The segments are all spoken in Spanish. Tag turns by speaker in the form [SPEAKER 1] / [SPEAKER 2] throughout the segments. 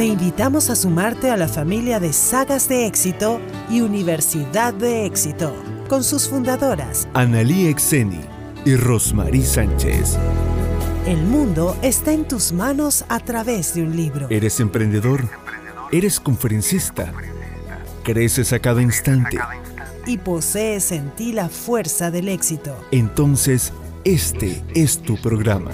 [SPEAKER 1] Te invitamos a sumarte a la familia de Sagas de Éxito y Universidad de Éxito, con sus fundadoras,
[SPEAKER 2] Analí Exeni y Rosmarie Sánchez.
[SPEAKER 1] El mundo está en tus manos a través de un libro.
[SPEAKER 2] ¿Eres emprendedor? ¿Eres conferencista? ¿Creces a cada instante?
[SPEAKER 1] Y posees en ti la fuerza del éxito.
[SPEAKER 2] Entonces, este es tu programa.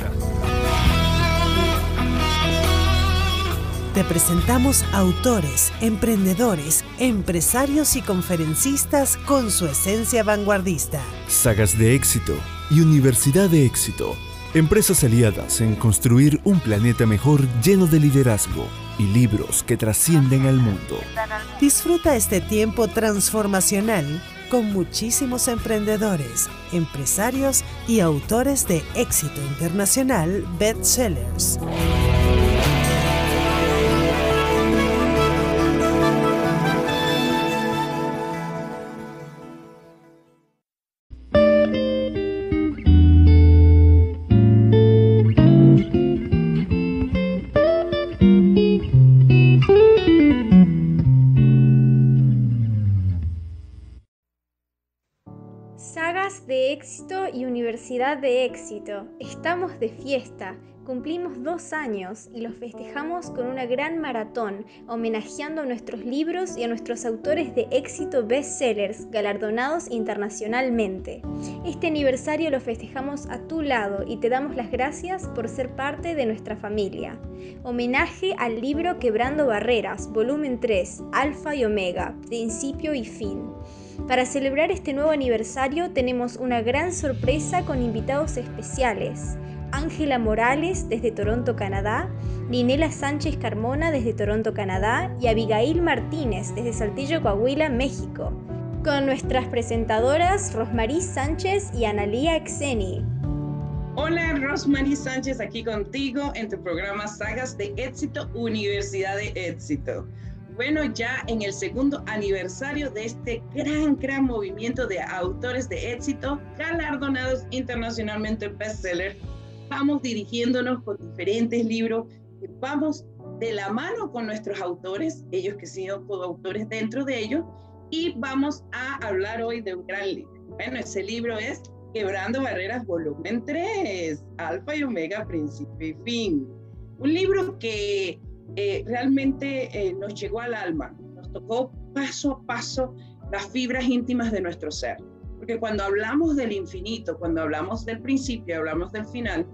[SPEAKER 1] Te presentamos autores, emprendedores, empresarios y conferencistas con su esencia vanguardista.
[SPEAKER 2] Sagas de éxito y Universidad de éxito. Empresas aliadas en construir un planeta mejor lleno de liderazgo y libros que trascienden al mundo.
[SPEAKER 1] Disfruta este tiempo transformacional con muchísimos emprendedores, empresarios y autores de éxito internacional bestsellers.
[SPEAKER 3] Universidad de Éxito. Estamos de fiesta. Cumplimos dos años y los festejamos con una gran maratón, homenajeando a nuestros libros y a nuestros autores de éxito bestsellers galardonados internacionalmente. Este aniversario lo festejamos a tu lado y te damos las gracias por ser parte de nuestra familia. Homenaje al libro Quebrando Barreras, volumen 3, Alfa y Omega, principio y fin. Para celebrar este nuevo aniversario tenemos una gran sorpresa con invitados especiales. Ángela Morales desde Toronto, Canadá, Ninela Sánchez Carmona desde Toronto, Canadá y Abigail Martínez desde Saltillo, Coahuila, México. Con nuestras presentadoras Rosmarie Sánchez y Analía Exeni.
[SPEAKER 4] Hola, Rosmarie Sánchez aquí contigo en tu programa Sagas de Éxito, Universidad de Éxito bueno, ya en el segundo aniversario de este gran, gran movimiento de autores de éxito, galardonados internacionalmente bestseller, vamos dirigiéndonos con diferentes libros, vamos de la mano con nuestros autores, ellos que sido coautores dentro de ellos, y vamos a hablar hoy de un gran libro. Bueno, ese libro es Quebrando Barreras, volumen 3, Alfa y Omega, Principio y Fin. Un libro que eh, realmente eh, nos llegó al alma, nos tocó paso a paso las fibras íntimas de nuestro ser. Porque cuando hablamos del infinito, cuando hablamos del principio, hablamos del final,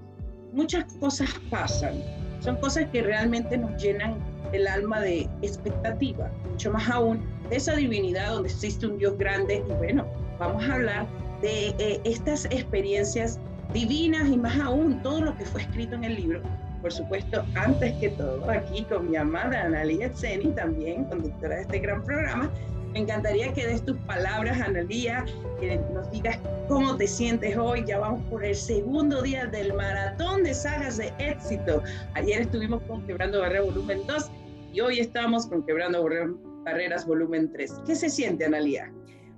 [SPEAKER 4] muchas cosas pasan. Son cosas que realmente nos llenan el alma de expectativa, mucho más aún de esa divinidad donde existe un Dios grande. Y bueno, vamos a hablar de eh, estas experiencias divinas y más aún todo lo que fue escrito en el libro por supuesto, antes que todo, aquí con mi amada Analia Zeni, también conductora de este gran programa. Me encantaría que des tus palabras, Analia, que nos digas cómo te sientes hoy. Ya vamos por el segundo día del maratón de sagas de éxito. Ayer estuvimos con Quebrando Barreras Volumen 2 y hoy estamos con Quebrando Barreras Volumen 3. ¿Qué se siente, Analia?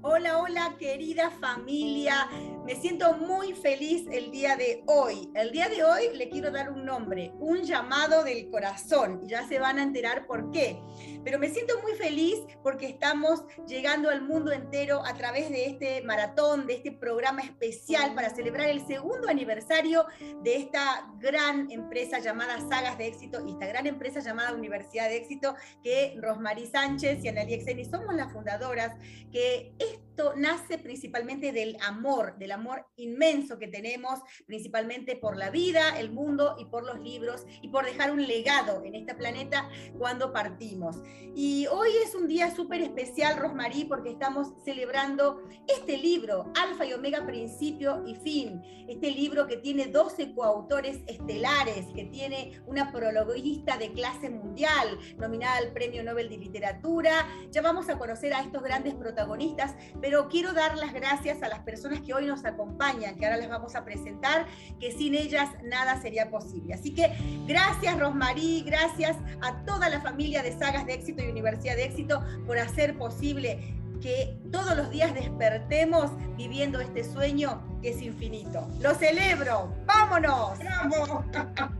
[SPEAKER 5] Hola, hola, querida familia. Me siento muy feliz el día de hoy. El día de hoy le quiero dar un nombre, un llamado del corazón. Ya se van a enterar por qué. Pero me siento muy feliz porque estamos llegando al mundo entero a través de este maratón, de este programa especial para celebrar el segundo aniversario de esta gran empresa llamada Sagas de Éxito y esta gran empresa llamada Universidad de Éxito que Rosmarie Sánchez y Analia Exeni somos las fundadoras, que Bye. Esto nace principalmente del amor, del amor inmenso que tenemos, principalmente por la vida, el mundo y por los libros y por dejar un legado en este planeta cuando partimos. Y hoy es un día súper especial, Rosmarí, porque estamos celebrando este libro, Alfa y Omega, Principio y Fin. Este libro que tiene 12 coautores estelares, que tiene una prologuista de clase mundial, nominada al Premio Nobel de Literatura. Ya vamos a conocer a estos grandes protagonistas, pero quiero dar las gracias a las personas que hoy nos acompañan, que ahora les vamos a presentar, que sin ellas nada sería posible. Así que gracias, Rosmarí, gracias a toda la familia de Sagas de Éxito y Universidad de Éxito por hacer posible que todos los días despertemos viviendo este sueño que es infinito. Lo celebro, vámonos.
[SPEAKER 4] ¡Bravo!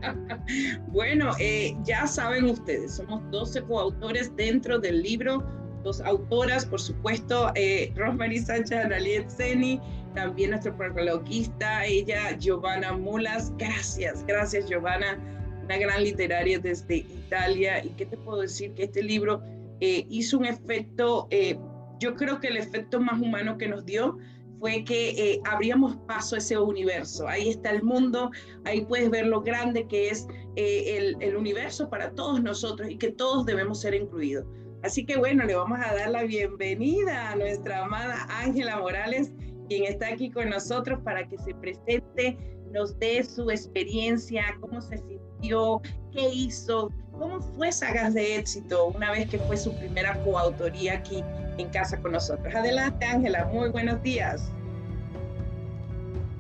[SPEAKER 4] bueno, eh, ya saben ustedes, somos 12 coautores dentro del libro, dos autoras, por supuesto, eh, Rosemary Sánchez, Analiet Zeni, también nuestro prologuista, ella, Giovanna Mulas. Gracias, gracias Giovanna, una gran literaria desde Italia. ¿Y qué te puedo decir? Que este libro eh, hizo un efecto, eh, yo creo que el efecto más humano que nos dio fue que eh, abríamos paso a ese universo. Ahí está el mundo, ahí puedes ver lo grande que es el, el universo para todos nosotros y que todos debemos ser incluidos. Así que bueno, le vamos a dar la bienvenida a nuestra amada Ángela Morales quien está aquí con nosotros para que se presente, nos dé su experiencia, cómo se sintió, qué hizo, cómo fue Sagas de Éxito una vez que fue su primera coautoría aquí en casa con nosotros. Adelante, Ángela, muy buenos días.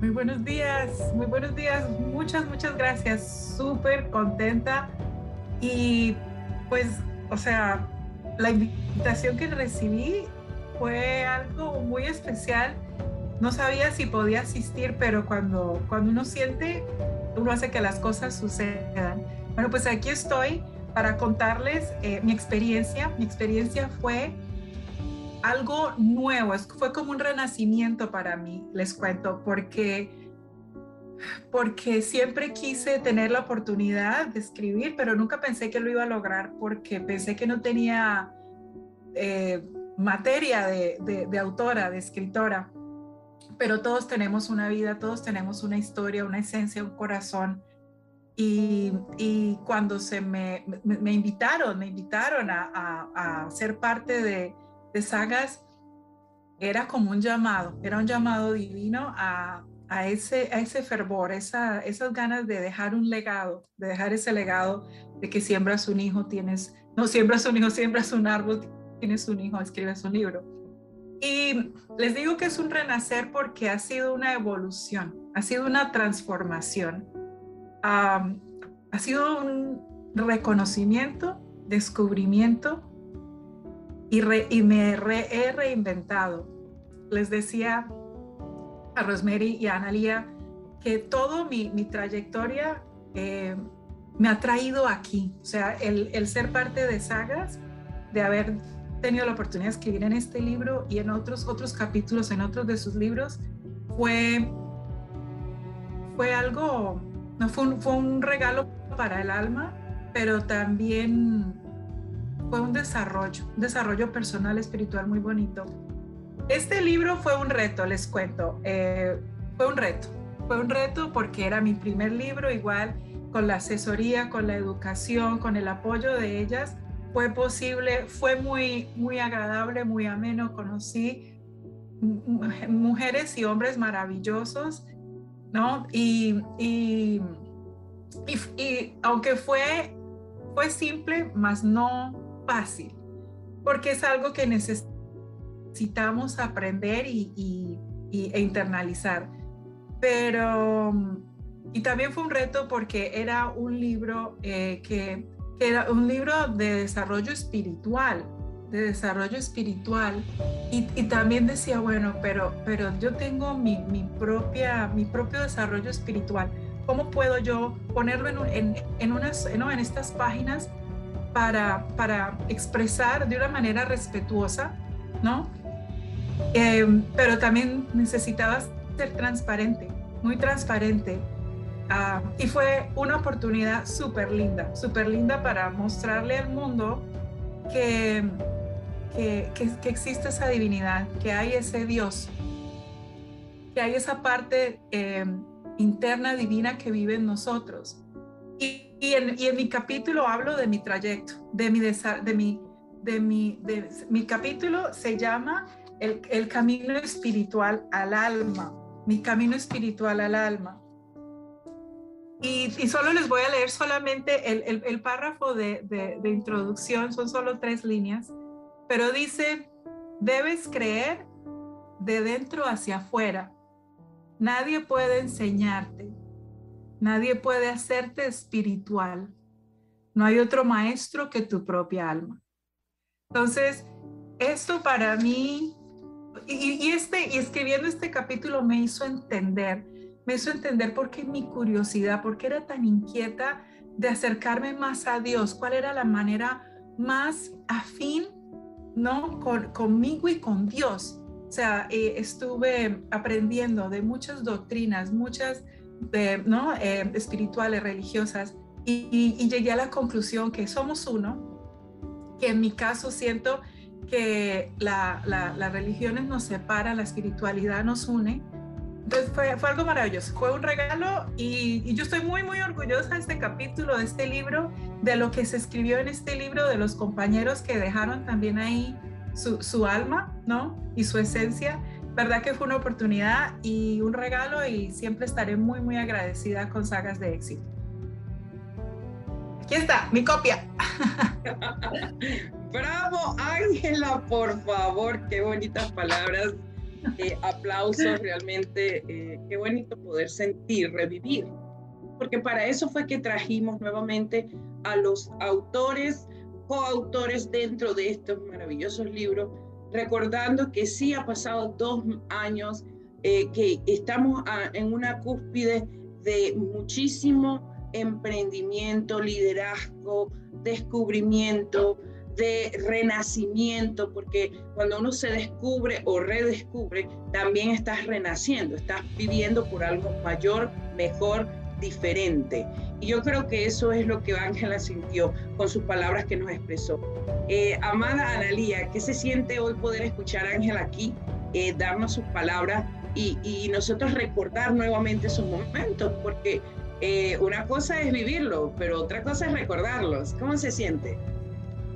[SPEAKER 6] Muy buenos días, muy buenos días, muchas, muchas gracias, súper contenta y pues, o sea, la invitación que recibí fue algo muy especial no sabía si podía asistir, pero cuando, cuando uno siente, uno hace que las cosas sucedan. Bueno, pues aquí estoy para contarles eh, mi experiencia. Mi experiencia fue algo nuevo, fue como un renacimiento para mí, les cuento, porque porque siempre quise tener la oportunidad de escribir, pero nunca pensé que lo iba a lograr porque pensé que no tenía eh, materia de, de, autora, de escritora pero todos tenemos una vida, todos tenemos una historia, una esencia, un corazón. Y, cuando se me, me, invitaron, me invitaron a, ser parte de, de, Sagas, era como un llamado, era un llamado divino a, ese, a ese fervor, esa, esas ganas de dejar un legado, de dejar ese legado de que siembras un hijo, tienes, no siembras un hijo, siembras un árbol, tienes un hijo, escribes un libro. Y les digo que es un renacer porque ha sido una evolución, ha sido una transformación, ha sido un reconocimiento, descubrimiento y, me he reinventado. Les decía a Rosemary y a Analia que todo mi, trayectoria eh, me ha traído aquí, o sea, el, el ser parte de sagas, de haber tenido la oportunidad de escribir en este libro y en otros, otros capítulos, en otros de sus libros, fue, fue algo, no, fue, un, fue un regalo para el alma, pero también fue un desarrollo, un desarrollo personal, espiritual muy bonito. Este libro fue un reto, les cuento, eh, fue un reto, fue un reto porque era mi primer libro, igual con la asesoría, con la educación, con el apoyo de ellas, fue posible, fue muy, muy agradable, muy ameno, conocí mujeres y hombres maravillosos, ¿no? Y, y, y, aunque fue, fue simple, más no fácil, porque es algo que necesitamos aprender y, e internalizar. Pero, y también fue un reto porque era un libro eh, que era un libro de desarrollo espiritual, de desarrollo espiritual. Y, también decía, bueno, pero, pero yo tengo mi, propia, mi propio desarrollo espiritual. ¿Cómo puedo yo ponerlo en, en, unas, en estas páginas para, para expresar de una manera respetuosa, ¿no? Em, pero también necesitaba ser transparente, muy transparente Ah, y fue una oportunidad súper linda, súper linda para mostrarle al mundo que, que, que, existe esa divinidad, que hay ese Dios, que hay esa parte em, interna divina que vive en nosotros. Y, y, en, y, en, mi capítulo hablo de mi trayecto, de mi, de mi, de mi, de, mi capítulo se llama el, camino espiritual al alma, mi camino espiritual al alma. Y, solo les voy a leer solamente el, párrafo de, de, introducción, son solo tres líneas, pero dice, debes creer de dentro hacia afuera. Nadie puede enseñarte, nadie puede hacerte espiritual. No hay otro maestro que tu propia alma. Entonces, esto para mí, y, este, y escribiendo este capítulo me hizo entender, me hizo entender por qué mi curiosidad, por qué era tan inquieta de acercarme más a Dios, cuál era la manera más afín, ¿no? Con, conmigo y con Dios. O sea, eh, estuve aprendiendo de muchas doctrinas, muchas, ¿no? Eh, espirituales, religiosas, y, y, llegué a la conclusión que somos uno, que en mi caso siento que la, la, las religiones nos separan, la espiritualidad nos une, entonces fue, algo maravilloso, fue un regalo y, y, yo estoy muy, muy orgullosa de este capítulo, de este libro, de lo que se escribió en este libro, de los compañeros que dejaron también ahí su, su alma, ¿no? Y su esencia. Verdad que fue una oportunidad y un regalo y siempre estaré muy, muy agradecida con Sagas de Éxito. Aquí está, mi copia.
[SPEAKER 4] Bravo, Ángela, por favor, qué bonitas palabras eh, aplausos, realmente, eh, qué bonito poder sentir, revivir, porque para eso fue que trajimos nuevamente a los autores, coautores dentro de estos maravillosos libros, recordando que sí ha pasado dos años, eh, que estamos en una cúspide de muchísimo emprendimiento, liderazgo, descubrimiento, de renacimiento, porque cuando uno se descubre o redescubre, también estás renaciendo, estás viviendo por algo mayor, mejor, diferente. Y yo creo que eso es lo que Ángela sintió con sus palabras que nos expresó. Eh, amada Analía, ¿qué se siente hoy poder escuchar a Ángela aquí, eh, darnos sus palabras y, y, nosotros recordar nuevamente esos momentos? Porque eh, una cosa es vivirlo, pero otra cosa es recordarlos. ¿Cómo se siente?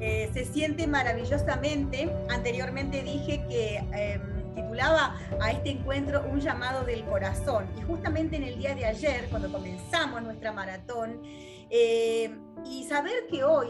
[SPEAKER 5] Eh, se siente maravillosamente. Anteriormente dije que em, titulaba a este encuentro Un llamado del corazón. Y justamente en el día de ayer, cuando comenzamos nuestra maratón, eh, y saber que hoy,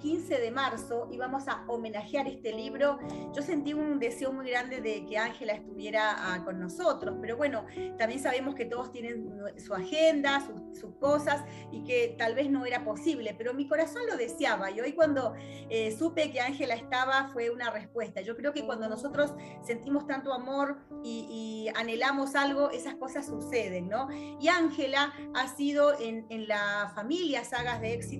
[SPEAKER 5] 15 eh, de marzo, íbamos a homenajear este libro, yo sentí un deseo muy grande de que Ángela estuviera ah, con nosotros, pero bueno, también sabemos que todos tienen su agenda, sus, cosas, y que tal vez no era posible, pero mi corazón lo deseaba, y hoy cuando eh, supe que Ángela estaba fue una respuesta. Yo creo que cuando nosotros sentimos tanto amor y, anhelamos algo, esas cosas suceden, ¿no? Y Ángela ha sido en, en la familia Sagas de Éxito,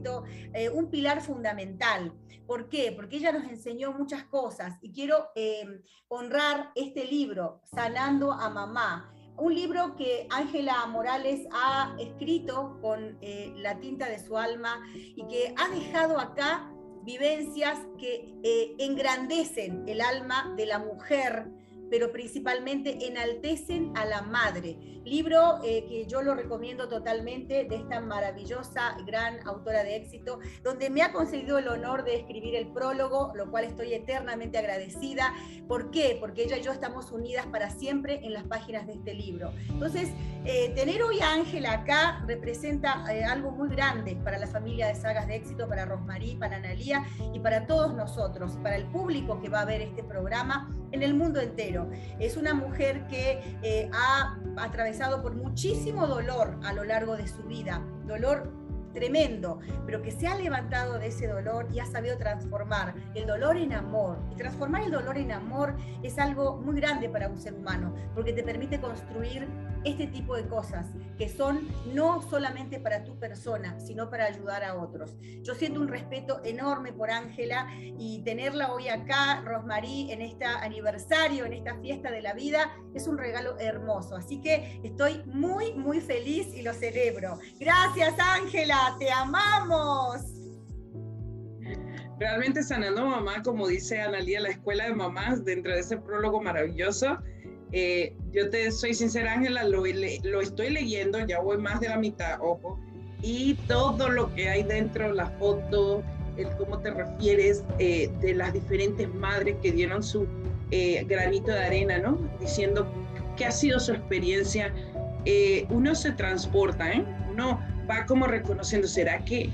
[SPEAKER 5] eh, un pilar fundamental. ¿Por qué? Porque ella nos enseñó muchas cosas y quiero eh, honrar este libro, Sanando a Mamá. Un libro que Ángela Morales ha escrito con eh, la tinta de su alma y que ha dejado acá vivencias que engrandecen el alma de la mujer pero principalmente enaltecen a la madre. Libro eh, que yo lo recomiendo totalmente de esta maravillosa, gran autora de éxito, donde me ha concedido el honor de escribir el prólogo, lo cual estoy eternamente agradecida. ¿Por qué? Porque ella y yo estamos unidas para siempre en las páginas de este libro. Entonces, eh, tener hoy a Ángela acá representa eh, algo muy grande para la familia de sagas de éxito, para Rosmarí, para Analía y para todos nosotros, para el público que va a ver este programa en el mundo entero. Es una mujer que eh, ha atravesado por muchísimo dolor a lo largo de su vida, dolor tremendo, pero que se ha levantado de ese dolor y ha sabido transformar el dolor en amor. Y transformar el dolor en amor es algo muy grande para un ser humano, porque te permite construir este tipo de cosas que son no solamente para tu persona, sino para ayudar a otros. Yo siento un respeto enorme por Ángela y tenerla hoy acá, Rosmarí, en este aniversario, en esta fiesta de la vida, es un regalo hermoso. Así que estoy muy, muy feliz y lo celebro. Gracias, Ángela, te amamos.
[SPEAKER 4] Realmente sanando mamá, como dice Analía, la escuela de mamás, dentro de ese prólogo maravilloso eh, yo te soy sincera, Ángela, lo, lo, estoy leyendo, ya voy más de la mitad, ojo, y todo lo que hay dentro, la foto, el cómo te refieres eh, de las diferentes madres que dieron su eh, granito de arena, ¿no? Diciendo qué ha sido su experiencia. uno se transporta, ¿eh? Uno va como reconociendo, ¿será que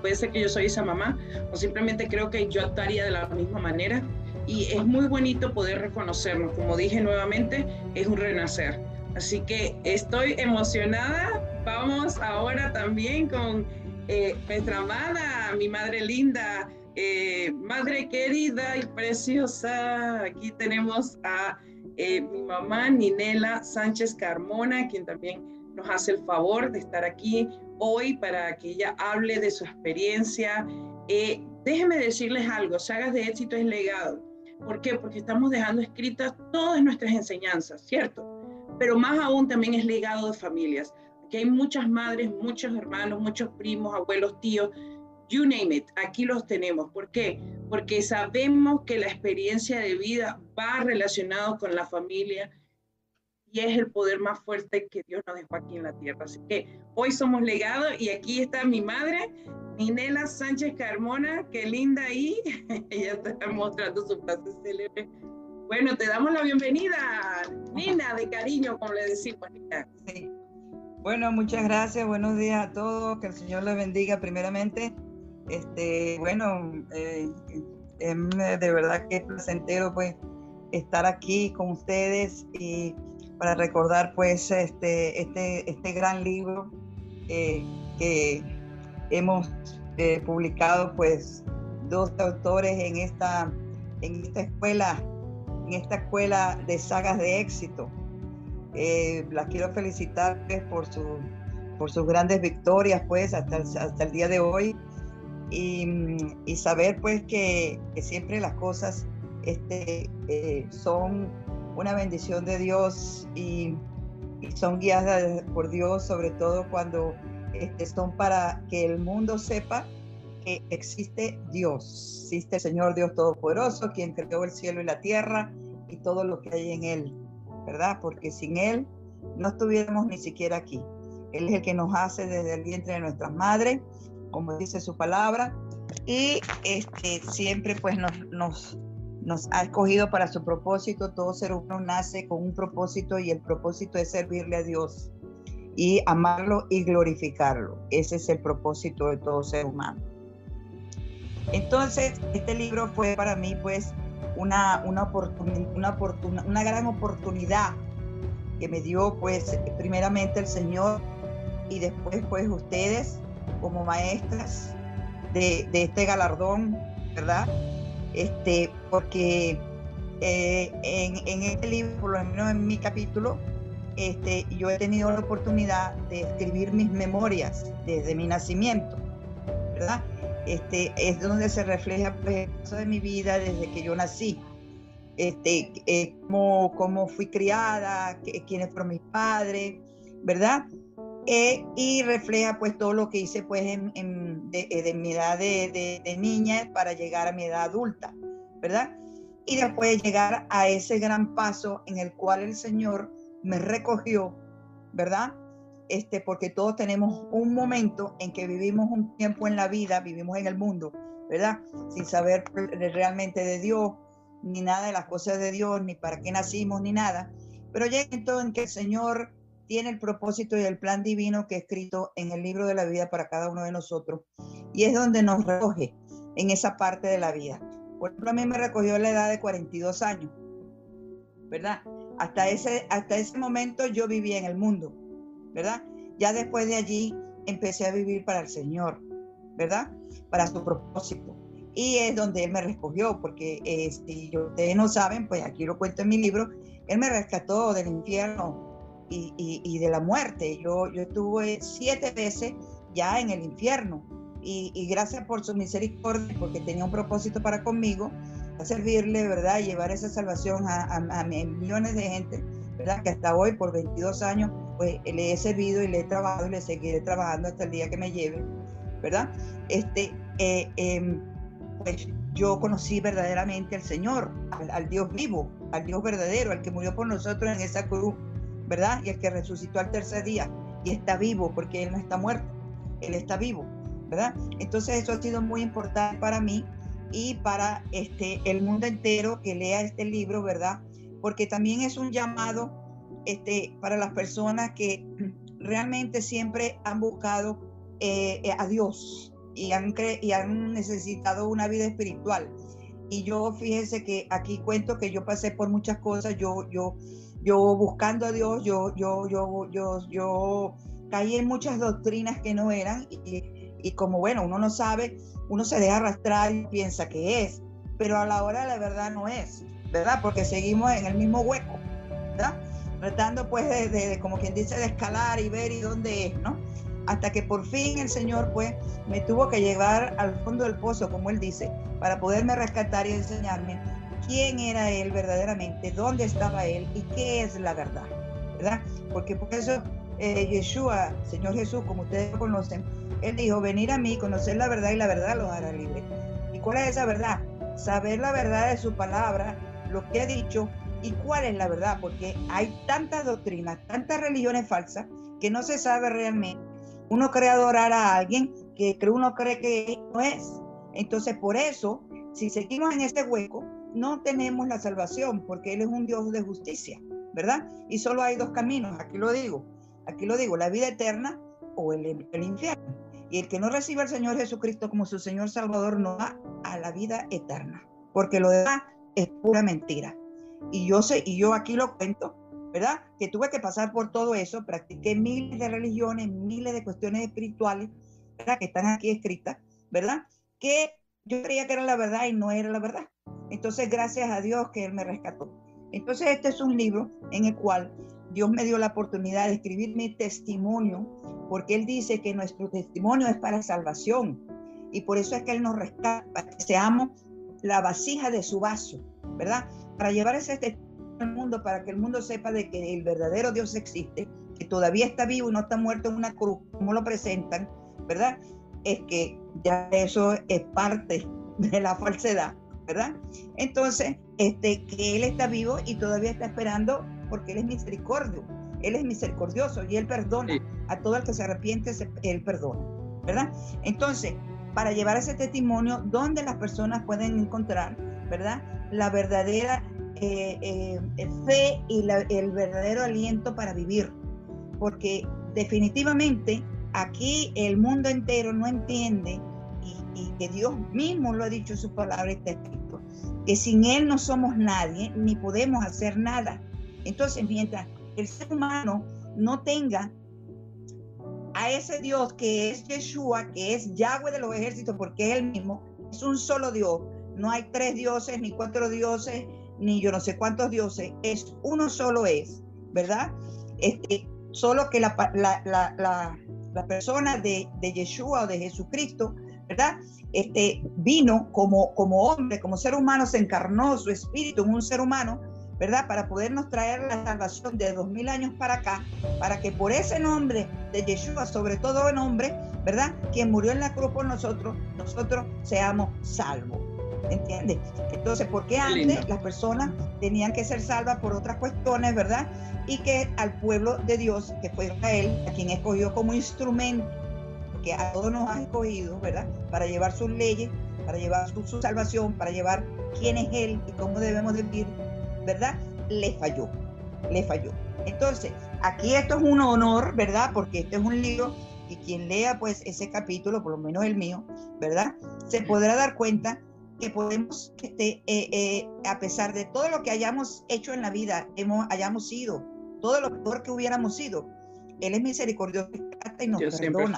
[SPEAKER 4] puede ser que yo soy esa mamá? O simplemente creo que yo actuaría de la misma manera y es muy bonito poder reconocernos. Como dije nuevamente, es un renacer. Así que estoy emocionada. Vamos ahora también con eh, nuestra amada, mi madre linda, eh, madre querida y preciosa, aquí tenemos a eh, mi mamá Ninela Sánchez Carmona, quien también nos hace el favor de estar aquí hoy para que ella hable de su experiencia. Eh, déjenme decirles algo, Sagas de Éxito es legado. ¿Por qué? Porque estamos dejando escritas todas nuestras enseñanzas, ¿cierto? Pero más aún también es legado de familias. Aquí hay muchas madres, muchos hermanos, muchos primos, abuelos, tíos, you name it, aquí los tenemos. ¿Por qué? Porque sabemos que la experiencia de vida va relacionado con la familia y es el poder más fuerte que Dios nos dejó aquí en la tierra. Así que hoy somos legados y aquí está mi madre, Ninela Sánchez Carmona, qué linda ahí. Ella está mostrando su frase célebre. Bueno, te damos la bienvenida, Nina, de cariño, como le decimos.
[SPEAKER 7] Sí. Bueno, muchas gracias, buenos días a todos, que el Señor les bendiga primeramente. Este, bueno, eh, de verdad que es placentero pues estar aquí con ustedes y para recordar pues este, este, este gran libro eh, que hemos eh, publicado pues dos autores en esta, en esta escuela, en esta escuela de sagas de éxito. Eh, las quiero felicitar pues, por, su, por sus grandes victorias pues hasta, hasta el día de hoy y, y saber pues que, que, siempre las cosas este, son una bendición de Dios y, son guiadas por Dios, sobre todo cuando este, son para que el mundo sepa que existe Dios, existe el Señor Dios Todopoderoso, quien creó el cielo y la tierra y todo lo que hay en él, ¿verdad? Porque sin Él no estuviéramos ni siquiera aquí. Él es el que nos hace desde el vientre de nuestras madres, como dice su palabra, y este, siempre pues nos, nos, nos ha escogido para su propósito. Todo ser humano nace con un propósito y el propósito es servirle a Dios y amarlo y glorificarlo. Ese es el propósito de todo ser humano. Entonces, este libro fue para mí pues una, una, una, una gran oportunidad que me dio pues primeramente el Señor y después pues ustedes como maestras de este galardón, ¿verdad? Este, porque eh, en, este libro, por lo menos en mi capítulo, este, yo he tenido la oportunidad de escribir mis memorias desde mi nacimiento, ¿verdad? Este, es donde se refleja pues, de mi vida desde que yo nací. Este, eh, cómo, fui criada, quiénes fueron mis padres, ¿verdad? Eh, y refleja pues todo lo que hice pues en, eh, de, mi edad de, de, niña para llegar a mi edad adulta, ¿verdad? Y después llegar a ese gran paso en el cual el Señor me recogió, ¿verdad? Este, porque todos tenemos un momento en que vivimos un tiempo en la vida, vivimos en el mundo, ¿verdad? Sin saber realmente de Dios, ni nada de las cosas de Dios, ni para qué nacimos, ni nada. Pero llega entonces en que el Señor tiene el propósito y el plan divino que he escrito en el libro de la vida para cada uno de nosotros. Y es donde nos recoge en esa parte de la vida. Por ejemplo, a mí me recogió a la edad de 42 años, ¿verdad? Hasta ese, hasta ese momento yo vivía en el mundo, ¿verdad? Ya después de allí empecé a vivir para el Señor, ¿verdad? Para su propósito. Y es donde Él me recogió, porque eh, si ustedes no saben, pues aquí lo cuento en mi libro, Él me rescató del infierno y, de la muerte. Yo, yo estuve siete veces ya en el infierno y, gracias por su misericordia, porque tenía un propósito para conmigo, servirle, ¿verdad? Llevar esa salvación a, millones de gente, ¿verdad? Que hasta hoy, por 22 años, pues le he servido y le he trabajado y le seguiré trabajando hasta el día que me lleve, ¿verdad? Este, eh, em, pues yo conocí verdaderamente al Señor, al Dios vivo, al Dios verdadero, al que murió por nosotros en esa cruz ¿verdad? Y el que resucitó al tercer día y está vivo porque Él no está muerto, Él está vivo, ¿verdad? Entonces eso ha sido muy importante para mí y para este, el mundo entero que lea este libro, ¿verdad? Porque también es un llamado este, para las personas que realmente siempre han buscado eh, a Dios y han, y han necesitado una vida espiritual. Y yo fíjense que aquí cuento que yo pasé por muchas cosas, yo, yo, yo buscando a Dios, yo, yo, yo, yo, yo caí en muchas doctrinas que no eran y, Y como bueno, uno no sabe, uno se deja arrastrar y piensa que es, pero a la hora de la verdad no es, ¿verdad? Porque seguimos en el mismo hueco, ¿verdad? Tratando pues de, como quien dice, de escalar y ver y dónde es, ¿no? Hasta que por fin el Señor pues me tuvo que llevar al fondo del pozo, como Él dice, para poderme rescatar y enseñarme quién era Él verdaderamente, dónde estaba Él y qué es la verdad, ¿verdad? Porque por eso eh, Yeshua, Señor Jesús, como ustedes lo conocen, Él dijo, venir a mí, conocer la verdad y la verdad los hará libre. ¿Y cuál es esa verdad? Saber la verdad de su palabra, lo que ha dicho y cuál es la verdad, porque hay tantas doctrinas, tantas religiones falsas que no se sabe realmente. Uno cree adorar a alguien que uno cree que no es. Entonces, por eso, si seguimos en este hueco, no tenemos la salvación, porque Él es un Dios de justicia, ¿verdad? Y solo hay dos caminos, aquí lo digo, aquí lo digo, la vida eterna o el, infierno. Y el que no reciba al Señor Jesucristo como su Señor Salvador no va a la vida eterna, porque lo demás es pura mentira. Y yo sé, y yo aquí lo cuento, ¿verdad? Que tuve que pasar por todo eso, practiqué miles de religiones, miles de cuestiones espirituales. Que están aquí escritas, ¿verdad? Que yo creía que era la verdad y no era la verdad. Entonces, gracias a Dios que Él me rescató. Entonces, este es un libro en el cual Dios me dio la oportunidad de escribir mi testimonio, porque Él dice que nuestro testimonio es para salvación. Y por eso es que Él nos rescata, seamos la vasija de su vaso, ¿verdad? Para llevar ese testimonio al mundo, para que el mundo sepa de que el verdadero Dios existe, que todavía está vivo y no está muerto en una cruz, como lo presentan, ¿verdad? Es que ya eso es parte de la falsedad, ¿verdad? Entonces, este, que Él está vivo y todavía está esperando porque Él es misericordio, Él es misericordioso y Él perdona a todo el que se arrepiente, Él perdona, ¿verdad? Entonces, para llevar ese testimonio, donde las personas pueden encontrar, ¿verdad? La verdadera eh, eh, fe y el verdadero aliento para vivir, porque definitivamente aquí el mundo entero no entiende que Dios mismo lo ha dicho en su palabra, escrito, que sin Él no somos nadie ni podemos hacer nada. Entonces, mientras el ser humano no tenga a ese Dios que es Yeshua, que es Yahweh de los ejércitos, porque es el mismo, es un solo Dios, no hay tres dioses, ni cuatro dioses, ni yo no sé cuántos dioses, es uno solo es, ¿verdad? Este, solo que la, la, persona de, de, Yeshua o de Jesucristo, ¿verdad? Este, vino como, como hombre, como ser humano, se encarnó su espíritu en un ser humano, ¿verdad? Para podernos traer la salvación de dos mil años para acá, para que por ese nombre de Yeshua, sobre todo el nombre, ¿verdad? Quien murió en la cruz por nosotros, nosotros seamos salvos. ¿Entiendes? Entonces, porque antes las personas tenían que ser salvas por otras cuestiones, ¿verdad? Y que al pueblo de Dios, que fue Israel, a quien escogió como instrumento, que a todos nos ha escogido, ¿verdad? Para llevar sus leyes, para llevar su, su salvación, para llevar quién es Él y cómo debemos vivir, ¿verdad? Le falló, le falló. Entonces, aquí esto es un honor, ¿verdad? Porque este es un libro y quien lea pues ese capítulo, por lo menos el mío, ¿verdad? Se podrá dar cuenta que podemos, este, eh, eh, a pesar de todo lo que hayamos hecho en la vida, hemos, hayamos sido, todo lo peor que hubiéramos sido, Él es misericordioso y nos perdona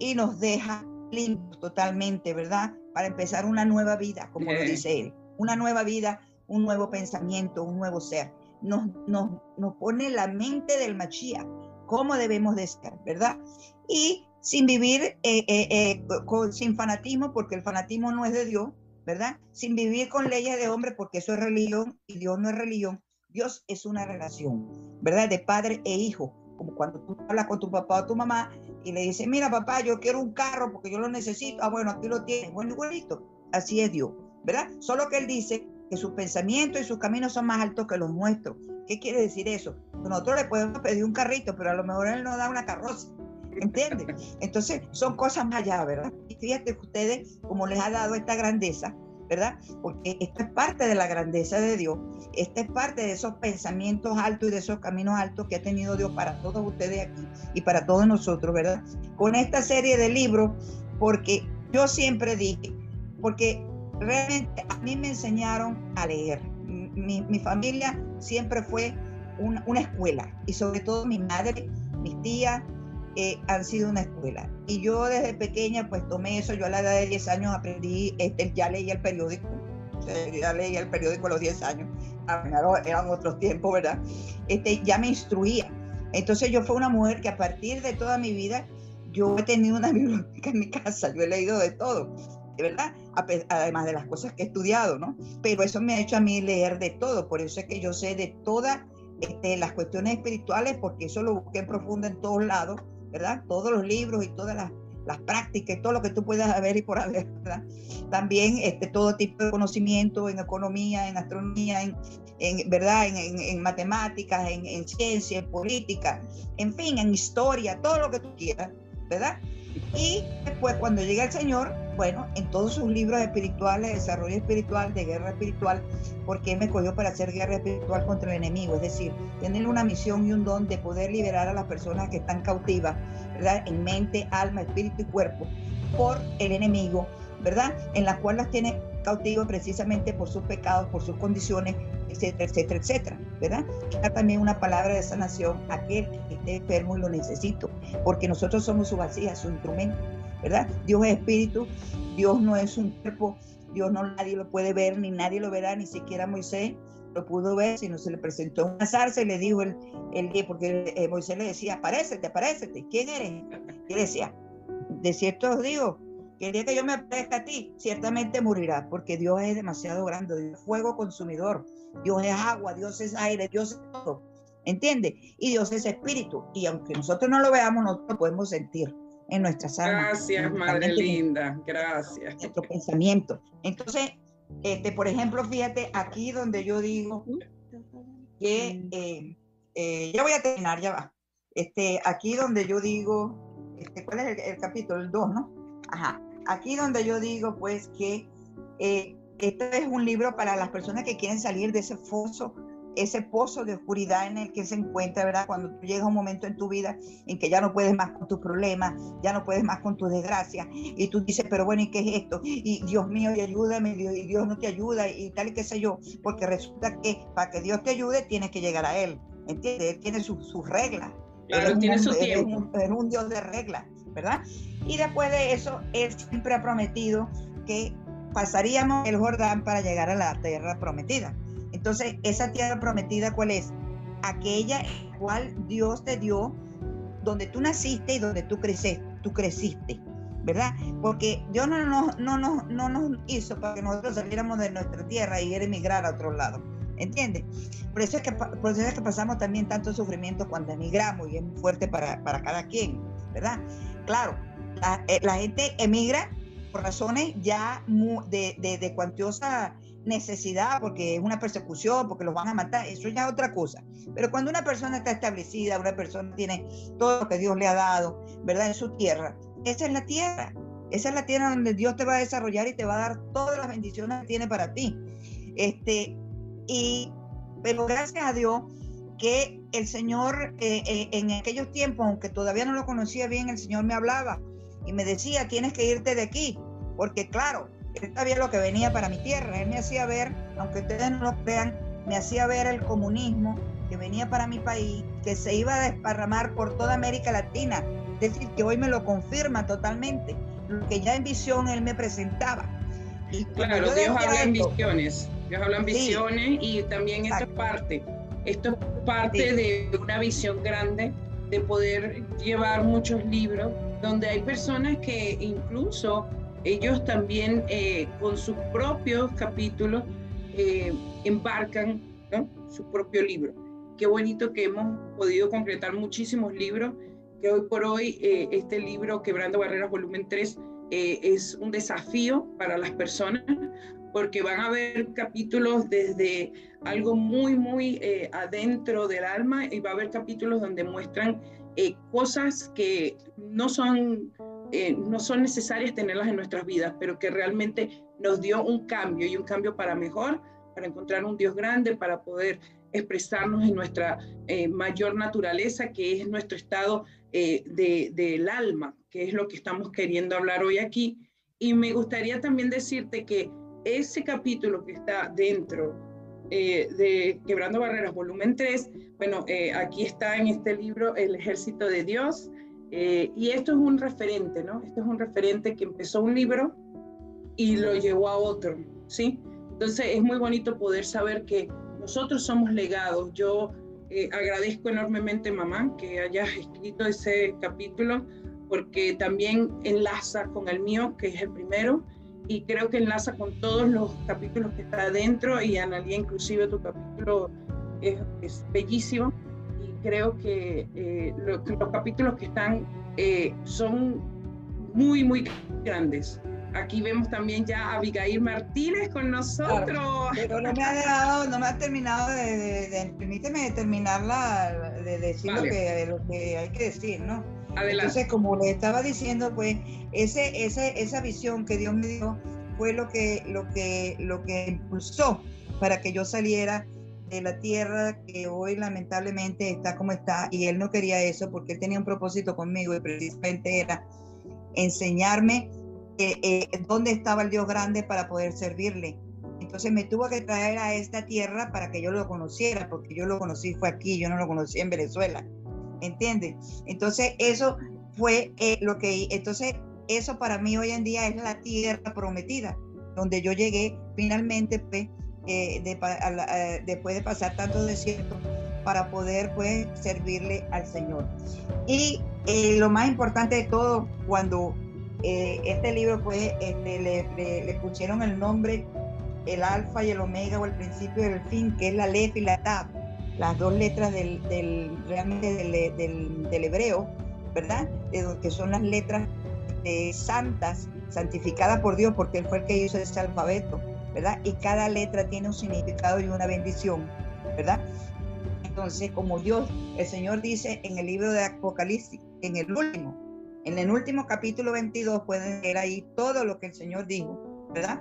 [SPEAKER 7] y nos deja limpios totalmente, ¿verdad? Para empezar una nueva vida, como lo dice Él, una nueva vida, un nuevo pensamiento, un nuevo ser. Nos, nos, nos pone la mente del machía, cómo debemos de ser, ¿verdad? Y sin vivir eh, eh, eh, sin fanatismo, porque el fanatismo no es de Dios, ¿verdad? Sin vivir con leyes de hombre, porque eso es religión y Dios no es religión. Dios es una relación, ¿verdad? De padre e hijo. Como cuando tú hablas con tu papá o tu mamá y le dices, mira papá, yo quiero un carro porque yo lo necesito. Ah, bueno, aquí lo tienes. Bueno, igualito. Así es Dios, ¿verdad? Solo que Él dice que sus pensamientos y sus caminos son más altos que los nuestros. ¿Qué quiere decir eso? Nosotros le podemos pedir un carrito, pero a lo mejor Él nos da una carroza. ¿Entiendes? Entonces, son cosas más allá, ¿verdad? Y fíjate que ustedes, como les ha dado esta grandeza, ¿verdad? Porque esto es parte de la grandeza de Dios, esta es parte de esos pensamientos altos y de esos caminos altos que ha tenido Dios para todos ustedes aquí y para todos nosotros, ¿verdad? Con esta serie de libros, porque yo siempre dije, porque realmente a mí me enseñaron a leer. Mi, mi familia siempre fue una, una escuela y sobre todo mi madre, mis tías, eh, han sido una escuela. Y yo desde pequeña pues tomé eso, yo a la edad de 10 años aprendí, este, ya leía el periódico, ya leía el periódico a los 10 años, ah, eran otros tiempos, ¿verdad? Este, ya me instruía. Entonces yo fui una mujer que a partir de toda mi vida, yo he tenido una biblioteca en mi casa, yo he leído de todo, de verdad, además de las cosas que he estudiado, ¿no? Pero eso me ha hecho a mí leer de todo, por eso es que yo sé de todas este, las cuestiones espirituales, porque eso lo busqué en profundo en todos lados, ¿verdad? Todos los libros y todas las, las prácticas, todo lo que tú puedas ver y por haber, ¿verdad? También este, todo tipo de conocimiento en economía, en astronomía, en, en ¿verdad? En, en, en matemáticas, en, ciencia, en política, en fin, en historia, todo lo que tú quieras, ¿verdad? Y después cuando llega el Señor, bueno, en todos sus libros espirituales, de desarrollo espiritual, de guerra espiritual, porque me cogió para hacer guerra espiritual contra el enemigo, es decir, tener una misión y un don de poder liberar a las personas que están cautivas, ¿verdad? En mente, alma, espíritu y cuerpo, por el enemigo, ¿verdad? En la cual las tiene cautivas precisamente por sus pecados, por sus condiciones, etcétera, etcétera, etcétera, ¿verdad? Está también una palabra de sanación aquel que esté enfermo y lo necesito, porque nosotros somos su vasija, su instrumento, ¿verdad? Dios es espíritu, Dios no es un cuerpo, Dios no nadie lo puede ver, ni nadie lo verá, ni siquiera Moisés lo pudo ver, sino se le presentó una zarza y le dijo el, el porque eh, Moisés le decía, aparécete, aparécete, ¿quién eres? Y decía, de cierto os digo, que el día que yo me aparezca a ti, ciertamente morirá, porque Dios es demasiado grande, Dios es fuego consumidor, Dios es agua, Dios es aire, Dios es todo, ¿entiende? Y Dios es espíritu, y aunque nosotros no lo veamos, nosotros podemos sentir en nuestras almas.
[SPEAKER 4] Gracias, Madre Linda, gracias.
[SPEAKER 7] Nuestro pensamiento. Entonces, este, por ejemplo, fíjate aquí donde yo digo que, eh, eh, ya voy a terminar, ya va. Este, aquí donde yo digo, este, ¿cuál es el, capítulo? El 2, ¿no? Ajá. Aquí donde yo digo, pues, que eh, este es un libro para las personas que quieren salir de ese foso ese pozo de oscuridad en el que se encuentra, ¿verdad? Cuando tú llegas a un momento en tu vida en que ya no puedes más con tus problemas, ya no puedes más con tus desgracias, y tú dices, pero bueno, ¿y qué es esto? Y Dios mío, y ayúdame, y Dios no te ayuda, y tal y qué sé yo, porque resulta que para que Dios te ayude tienes que llegar a Él, ¿entiendes? Él tiene sus reglas.
[SPEAKER 4] Claro, tiene su
[SPEAKER 7] tiempo. Es un, Dios de reglas, ¿verdad? Y después de eso, Él siempre ha prometido que pasaríamos el Jordán para llegar a la tierra prometida. Entonces, esa tierra prometida, ¿cuál es? Aquella cual Dios te dio, donde tú naciste y donde tú creciste, tú creciste, ¿verdad? Porque Dios no, no, no, no, no nos hizo para que nosotros saliéramos de nuestra tierra y emigrar a otro lado. ¿Entiendes? Por eso, es que, por eso es que pasamos también tanto sufrimiento cuando emigramos y es muy fuerte para, para cada quien, ¿verdad? Claro, la, eh, gente emigra por razones ya de, de cuantiosa necesidad, porque es una persecución, porque los van a matar, eso ya es otra cosa. Pero cuando una persona está establecida, una persona tiene todo lo que Dios le ha dado, ¿verdad? En su tierra, esa es la tierra. Esa es la tierra donde Dios te va a desarrollar y te va a dar todas las bendiciones que tiene para ti. Este, y, pero gracias a Dios que el Señor eh, eh, en aquellos tiempos, aunque todavía no lo conocía bien, el Señor me hablaba y me decía, tienes que irte de aquí, porque claro, él sabía lo que venía para mi tierra. Él me hacía ver, aunque ustedes no lo crean, me hacía ver el comunismo que venía para mi país, que se iba a desparramar por toda América Latina. Es decir, que hoy me lo confirma totalmente, lo que ya en visión él me presentaba.
[SPEAKER 4] Y claro, Dios habla en visiones, Dios habla en visiones y también esto es parte, esto es parte de una visión grande de poder llevar muchos libros donde hay personas que incluso ellos también eh, con sus propios capítulos eh, embarcan su propio libro. Qué bonito que hemos podido concretar muchísimos libros, que hoy por hoy eh, este libro, Quebrando Barreras, volumen 3, es un desafío para las personas, porque van a haber capítulos desde algo muy, muy adentro del alma y va a haber capítulos donde muestran cosas que no son eh, no son necesarias tenerlas en nuestras vidas, pero que realmente nos dio un cambio y un cambio para mejor, para encontrar un Dios grande, para poder expresarnos en nuestra eh, mayor naturaleza, que es nuestro estado eh, del alma, que es lo que estamos queriendo hablar hoy aquí. Y me gustaría también decirte que ese capítulo que está dentro de Quebrando Barreras, volumen 3, bueno, aquí está en este libro El ejército de Dios, Eh, y esto es un referente, ¿no? Esto es un referente que empezó un libro y lo llevó a otro, ¿sí? Entonces es muy bonito poder saber que nosotros somos legados. Yo eh, agradezco enormemente, mamá, que hayas escrito ese capítulo, porque también enlaza con el mío, que es el primero, y creo que enlaza con todos los capítulos que está adentro, y Analia, inclusive tu capítulo es, bellísimo, y creo que eh, los capítulos que están eh, son muy, muy grandes. Aquí vemos también ya a Abigail Martínez con nosotros.
[SPEAKER 7] pero no me ha dejado, no me ha terminado de, permíteme terminarla, de decir lo, que, lo que hay que decir, ¿no? Adelante. Entonces, como le estaba diciendo, pues, ese, ese, esa visión que Dios me dio fue lo que, lo que, lo que impulsó para que yo saliera de la tierra que hoy lamentablemente está como está y él no quería eso porque él tenía un propósito conmigo y precisamente era enseñarme eh, dónde estaba el Dios grande para poder servirle. Entonces me tuvo que traer a esta tierra para que yo lo conociera, porque yo lo conocí fue aquí, yo no lo conocí en Venezuela. ¿Entiendes? Entonces eso fue eh, lo que, entonces eso para mí hoy en día es la tierra prometida, donde yo llegué finalmente pues, eh, después de pasar tanto desierto para poder pues servirle al Señor. Y lo más importante de todo, cuando eh, este libro pues este, le, pusieron el nombre el alfa y el omega o el principio y el fin, que es la lef y la tab, las dos letras del, del realmente del, del, hebreo, ¿verdad? que son las letras de santas, santificadas por Dios, porque Él fue el que hizo ese alfabeto, ¿verdad? Y cada letra tiene un significado y una bendición, ¿verdad? Entonces, como Dios, el Señor dice en el libro de Apocalipsis, en el último, en el último capítulo 22 pueden leer ahí todo lo que el Señor dijo, ¿verdad?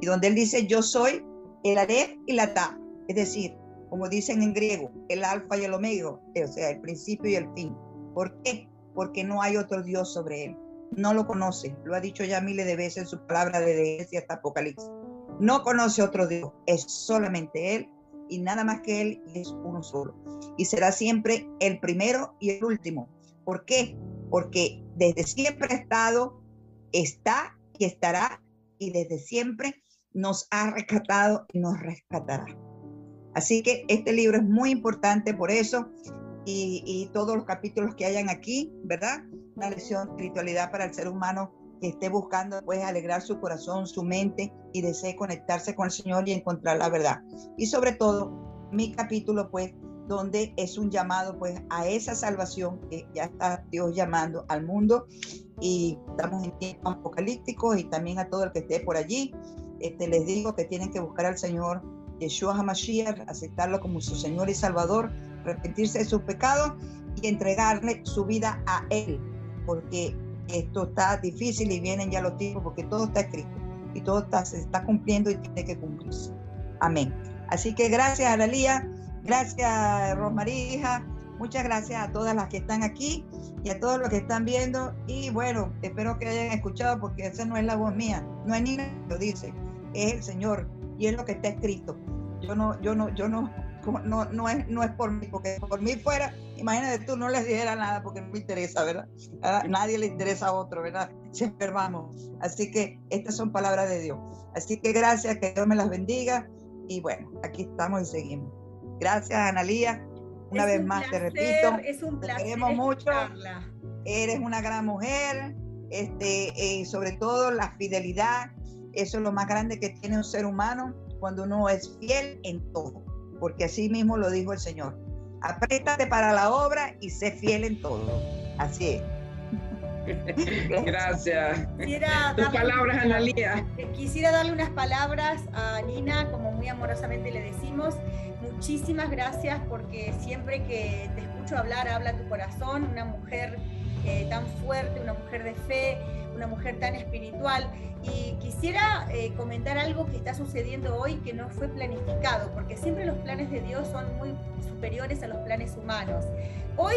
[SPEAKER 7] Y donde Él dice, yo soy el Aleph y la Ta, es decir, como dicen en griego, el alfa y el omega, o sea, el principio y el fin. ¿Por qué? Porque no hay otro Dios sobre Él. No lo conoce, lo ha dicho ya miles de veces en su palabra de y hasta Apocalipsis. No conoce otro Dios, es solamente Él y nada más que Él y es uno solo. Y será siempre el primero y el último. ¿Por qué? Porque desde siempre ha estado, está y estará, y desde siempre nos ha rescatado y nos rescatará. Así que este libro es muy importante por eso y, todos los capítulos que hayan aquí, ¿verdad? Una lección de espiritualidad para el ser humano que esté buscando pues alegrar su corazón, su mente y desee conectarse con el Señor y encontrar la verdad. Y sobre todo, mi capítulo pues donde es un llamado pues a esa salvación que ya está Dios llamando al mundo y estamos en tiempos apocalípticos y también a todo el que esté por allí. Este, les digo que tienen que buscar al Señor Yeshua HaMashiach, aceptarlo como su Señor y Salvador, arrepentirse de sus pecados y entregarle su vida a Él, porque esto está difícil y vienen ya los tiempos porque todo está escrito y todo está, se está cumpliendo y tiene que cumplirse. Amén. Así que gracias, a Analia. Gracias, Rosmaría, hija. Muchas gracias a todas las que están aquí y a todos los que están viendo. Y bueno, espero que hayan escuchado porque esa no es la voz mía, no es ni lo dice, es el Señor y es lo que está escrito. Yo no, yo no, yo no, no, no es, no es por mí, porque por mí fuera, imagínate tú, no les dijera nada porque no me interesa, ¿verdad? A nadie le interesa a otro, ¿verdad? Si enfermamos. Así que estas son palabras de Dios. Así que gracias, que Dios me las bendiga. Y bueno, aquí estamos y seguimos. Gracias, Analía. Una vez más te repito.
[SPEAKER 5] Es un placer.
[SPEAKER 7] Te queremos mucho. Eres una gran mujer. Este, y sobre todo la fidelidad. Eso es lo más grande que tiene un ser humano cuando uno es fiel en todo. Porque así mismo lo dijo el Señor. Apriétate para la obra y sé fiel en todo. Así es.
[SPEAKER 4] Gracias. Tus palabras, Analía.
[SPEAKER 5] Quisiera darle unas palabras a Nina, como muy amorosamente le decimos. Muchísimas gracias porque siempre que te escucho hablar, habla tu corazón, una mujer eh, tan fuerte, una mujer de fe, una mujer tan espiritual. Y quisiera eh, comentar algo que está sucediendo hoy que no fue planificado, porque siempre los planes de Dios son muy superiores a los planes humanos. Hoy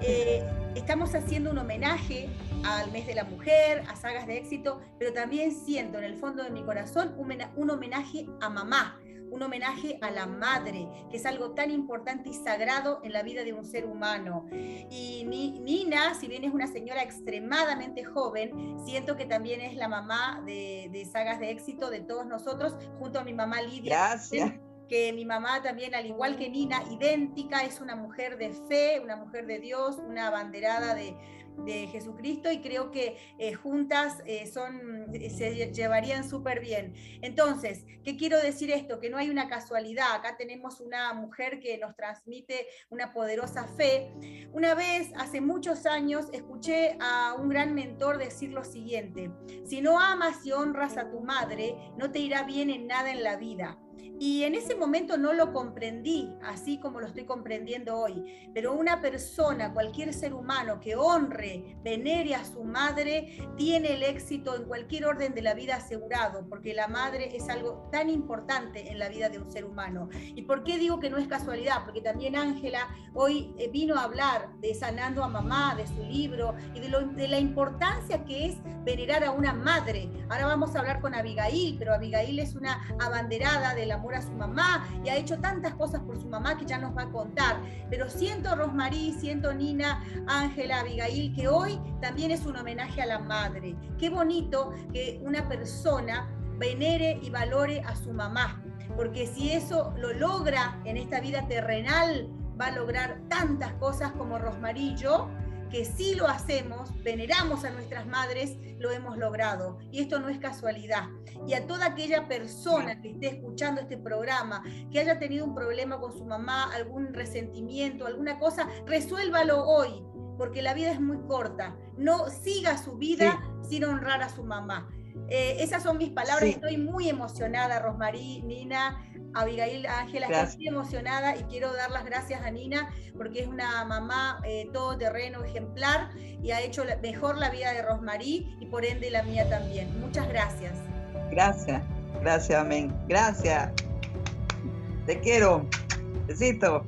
[SPEAKER 5] eh, estamos haciendo un homenaje al mes de la mujer, a sagas de éxito, pero también siento en el fondo de mi corazón un, homenaje a mamá, un homenaje a la madre, que es algo tan importante y sagrado en la vida de un ser humano. Y Nina, si bien es una señora extremadamente joven, siento que también es la mamá de, de sagas de éxito de todos nosotros, junto a mi mamá Lidia.
[SPEAKER 7] Gracias
[SPEAKER 5] que mi mamá también, al igual que Nina, idéntica, es una mujer de fe, una mujer de Dios, una abanderada de, de Jesucristo y creo que eh, juntas eh, son, eh, se llevarían súper bien. Entonces, ¿qué quiero decir esto? Que no hay una casualidad. Acá tenemos una mujer que nos transmite una poderosa fe. Una vez, hace muchos años, escuché a un gran mentor decir lo siguiente, si no amas y honras a tu madre, no te irá bien en nada en la vida. Y en ese momento no lo comprendí, así como lo estoy comprendiendo hoy. Pero una persona, cualquier ser humano que honre, venere a su madre, tiene el éxito en cualquier orden de la vida asegurado, porque la madre es algo tan importante en la vida de un ser humano. ¿Y por qué digo que no es casualidad? Porque también Ángela hoy eh, vino a hablar de Sanando a Mamá, de su libro y de, de la importancia que es venerar a una madre. Ahora vamos a hablar con Abigail, pero Abigail es una abanderada de la a su mamá y ha hecho tantas cosas por su mamá que ya nos va a contar. Pero siento Rosmarí, siento Nina, Ángela, Abigail, que hoy también es un homenaje a la madre. Qué bonito que una persona venere y valore a su mamá, porque si eso lo logra en esta vida terrenal, va a lograr tantas cosas como yo, que si lo hacemos, veneramos a nuestras madres, lo hemos logrado. Y esto no es casualidad. Y a toda aquella persona que esté escuchando este programa, que haya tenido un problema con su mamá, algún resentimiento, alguna cosa, resuélvalo hoy, porque la vida es muy corta. No siga su vida sin honrar a su mamá. Eh, esas son mis palabras. Estoy muy emocionada, Rosmarí, Nina. Abigail Ángela, estoy muy emocionada y quiero dar las gracias a Nina porque es una mamá eh, todoterreno ejemplar y ha hecho mejor la vida de Rosmarí y por ende la mía también. Muchas gracias.
[SPEAKER 7] Gracias, gracias, amén. Gracias. Te quiero. Besito.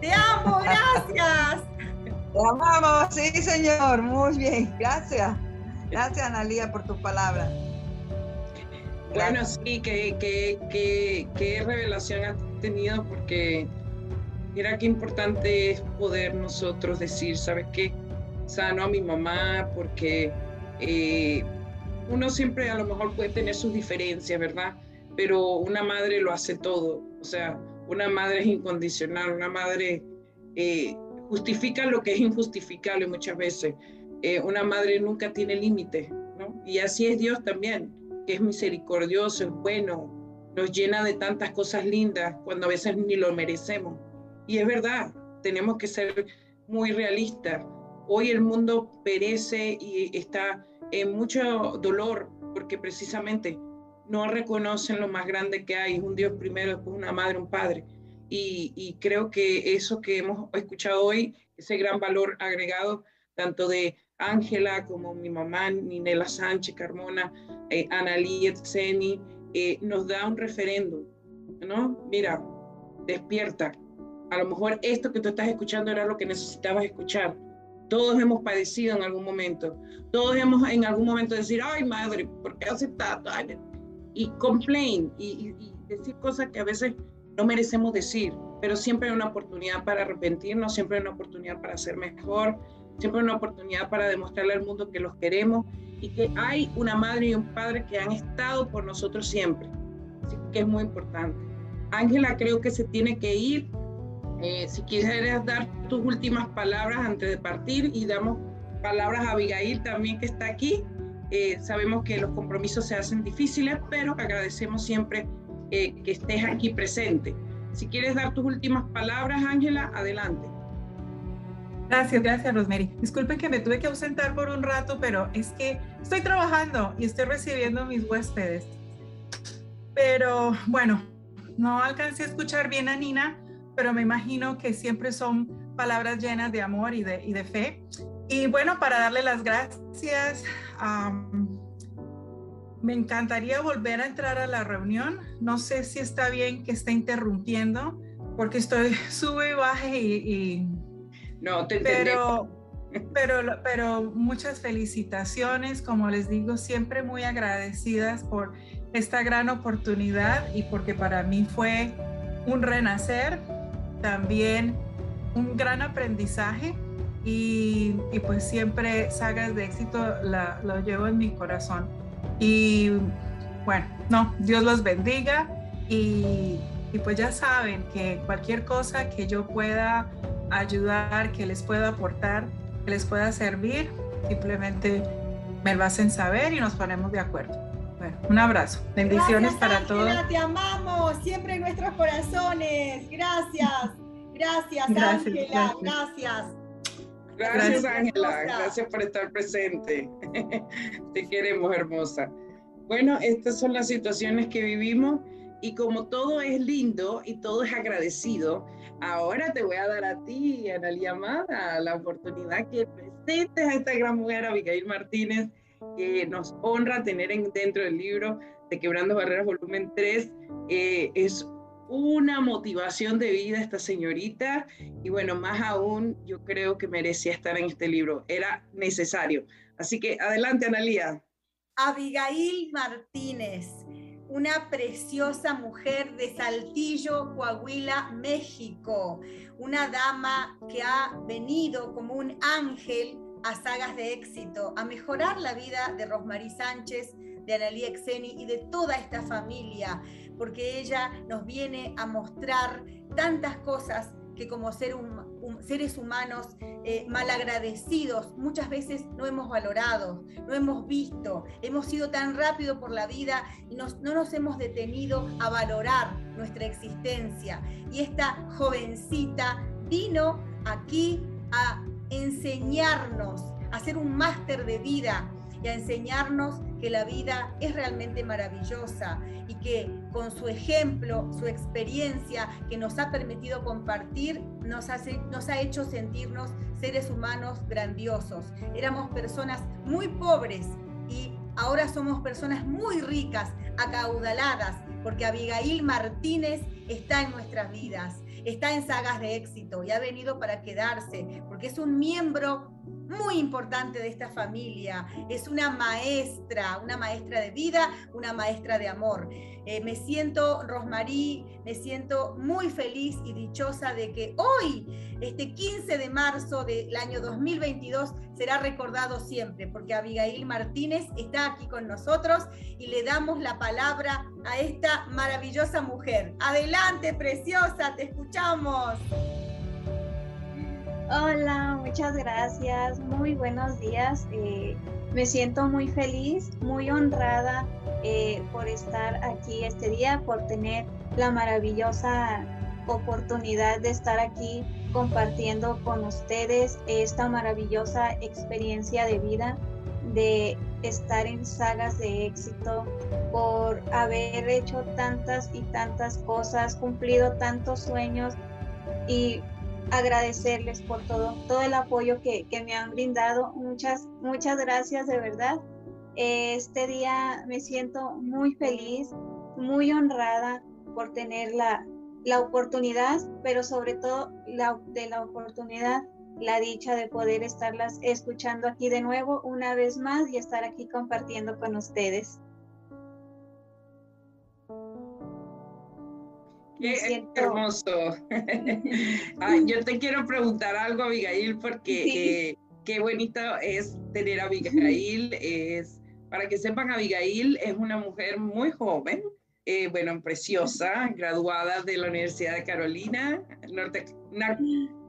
[SPEAKER 5] Te amo, gracias.
[SPEAKER 7] Te amamos, sí, señor. Muy bien, gracias. Gracias, Analia, por tu palabra.
[SPEAKER 4] Bueno, sí, qué que, revelación has tenido porque mira qué importante es poder nosotros decir, ¿sabes qué? Sano a mi mamá porque eh, uno siempre a lo mejor puede tener sus diferencias, ¿verdad? Pero una madre lo hace todo, o sea, una madre es incondicional, una madre eh, justifica lo que es injustificable muchas veces. Eh, una madre nunca tiene límites, ¿no? Y así es Dios también es misericordioso, es bueno, nos llena de tantas cosas lindas cuando a veces ni lo merecemos. Y es verdad, tenemos que ser muy realistas. Hoy el mundo perece y está en mucho dolor porque precisamente no reconocen lo más grande que hay, un Dios primero, después una madre, un padre. Y creo que eso que hemos escuchado hoy, ese gran valor agregado, tanto de Ángela, como mi mamá, Ninela Sánchez, Carmona, eh, Analí eh, nos da un referéndum, ¿no? Mira, despierta. A lo mejor esto que tú estás escuchando era lo que necesitabas escuchar. Todos hemos padecido en algún momento. Todos hemos en algún momento decir, ay madre, ¿por qué hace tanto? Y complain y, y decir cosas que a veces no merecemos decir, pero siempre hay una oportunidad para arrepentirnos, siempre hay una oportunidad para ser mejor, siempre una oportunidad para demostrarle al mundo que los queremos y que hay una madre y un padre que han estado por nosotros siempre. Así que es muy importante. Ángela, creo que se tiene que ir. Eh, si quisieras dar tus últimas palabras antes de partir y damos palabras a Abigail también que está aquí. Eh, sabemos que los compromisos se hacen difíciles, pero agradecemos siempre eh, que estés aquí presente. Si quieres dar tus últimas palabras, Ángela, adelante.
[SPEAKER 6] Gracias, gracias Rosemary. Disculpen que me tuve que ausentar por un rato, pero es que estoy trabajando y estoy recibiendo mis huéspedes. Pero bueno, no alcancé a escuchar bien a Nina, pero me imagino que siempre son palabras llenas de amor y de, y de fe. Y bueno, para darle las gracias, me encantaría volver a entrar a la reunión. No sé si está bien que esté interrumpiendo, porque estoy sube y baje y
[SPEAKER 4] no, te Pero,
[SPEAKER 6] Pero, pero muchas felicitaciones, como les digo, siempre muy agradecidas por esta gran oportunidad y porque para mí fue un renacer, también un gran aprendizaje y, pues siempre sagas de éxito la, lo llevo en mi corazón. Y bueno, no, Dios los bendiga y, y pues ya saben que cualquier cosa que yo pueda ayudar, que les pueda aportar, que les pueda servir, simplemente me lo hacen saber y nos ponemos de acuerdo. Bueno, un abrazo. Bendiciones para todos.
[SPEAKER 5] Te amamos siempre en nuestros corazones. Gracias. Gracias, Ángela. Gracias.
[SPEAKER 4] Gracias, Ángela. Gracias por estar presente. Te queremos, hermosa. Bueno, estas son las situaciones que vivimos y como todo es lindo y todo es agradecido, ahora te voy a dar a ti, Analia Amada, la oportunidad que presentes a esta gran mujer, Abigail Martínez, que nos honra tener en, dentro del libro de Quebrando Barreras, volumen 3. Eh, es una motivación de vida esta señorita y bueno, más aún yo creo que merecía estar en este libro, era necesario. Así que adelante, Analia.
[SPEAKER 5] Abigail Martínez, una preciosa mujer de Saltillo, Coahuila, México, una dama que ha venido como un ángel a sagas de éxito, a mejorar la vida de Rosmarie Sánchez, de Analia Exeni y de toda esta familia, porque ella nos viene a mostrar tantas cosas que como ser seres humanos eh, malagradecidos muchas veces no hemos valorado, no hemos visto, hemos ido tan rápido por la vida y no nos hemos detenido a valorar nuestra existencia. Y esta jovencita vino aquí a enseñarnos, a hacer un máster de vida y a enseñarnos que la vida es realmente maravillosa y que con su ejemplo, su experiencia que nos ha permitido compartir, nos, hace, nos ha hecho sentirnos seres humanos grandiosos. Éramos personas muy pobres y ahora somos personas muy ricas, acaudaladas, porque Abigail Martínez está en nuestras vidas, está en sagas de éxito y ha venido para quedarse, porque es un miembro muy importante de esta familia. Es una maestra, una maestra de vida, una maestra de amor. Eh, me siento, Rosmarí, me siento muy feliz y dichosa de que hoy, este 15 de marzo del año 2022, será recordado siempre, porque Abigail Martínez está aquí con nosotros y le damos la palabra a esta maravillosa mujer. Adelante, preciosa, te escuchamos.
[SPEAKER 8] Hola, muchas gracias. Muy buenos días. Eh, me siento muy feliz, muy honrada eh, por estar aquí este día, por tener la maravillosa oportunidad de estar aquí compartiendo con ustedes esta maravillosa experiencia de vida, de estar en sagas de éxito, por haber hecho tantas y tantas cosas, cumplido tantos sueños y agradecerles por todo, todo el apoyo que, me han brindado. Muchas, muchas gracias de verdad. Este día me siento muy feliz, muy honrada por tener la, la oportunidad, pero sobre todo la, de la oportunidad, la dicha de poder estarlas escuchando aquí de nuevo una vez más y estar aquí compartiendo con ustedes.
[SPEAKER 4] Qué hermoso. yo te quiero preguntar algo, Abigail, porque eh, qué bonito es tener a Abigail. Es, para que sepan, Abigail es una mujer muy joven, eh, bueno, preciosa, graduada de la Universidad de Carolina, Norte,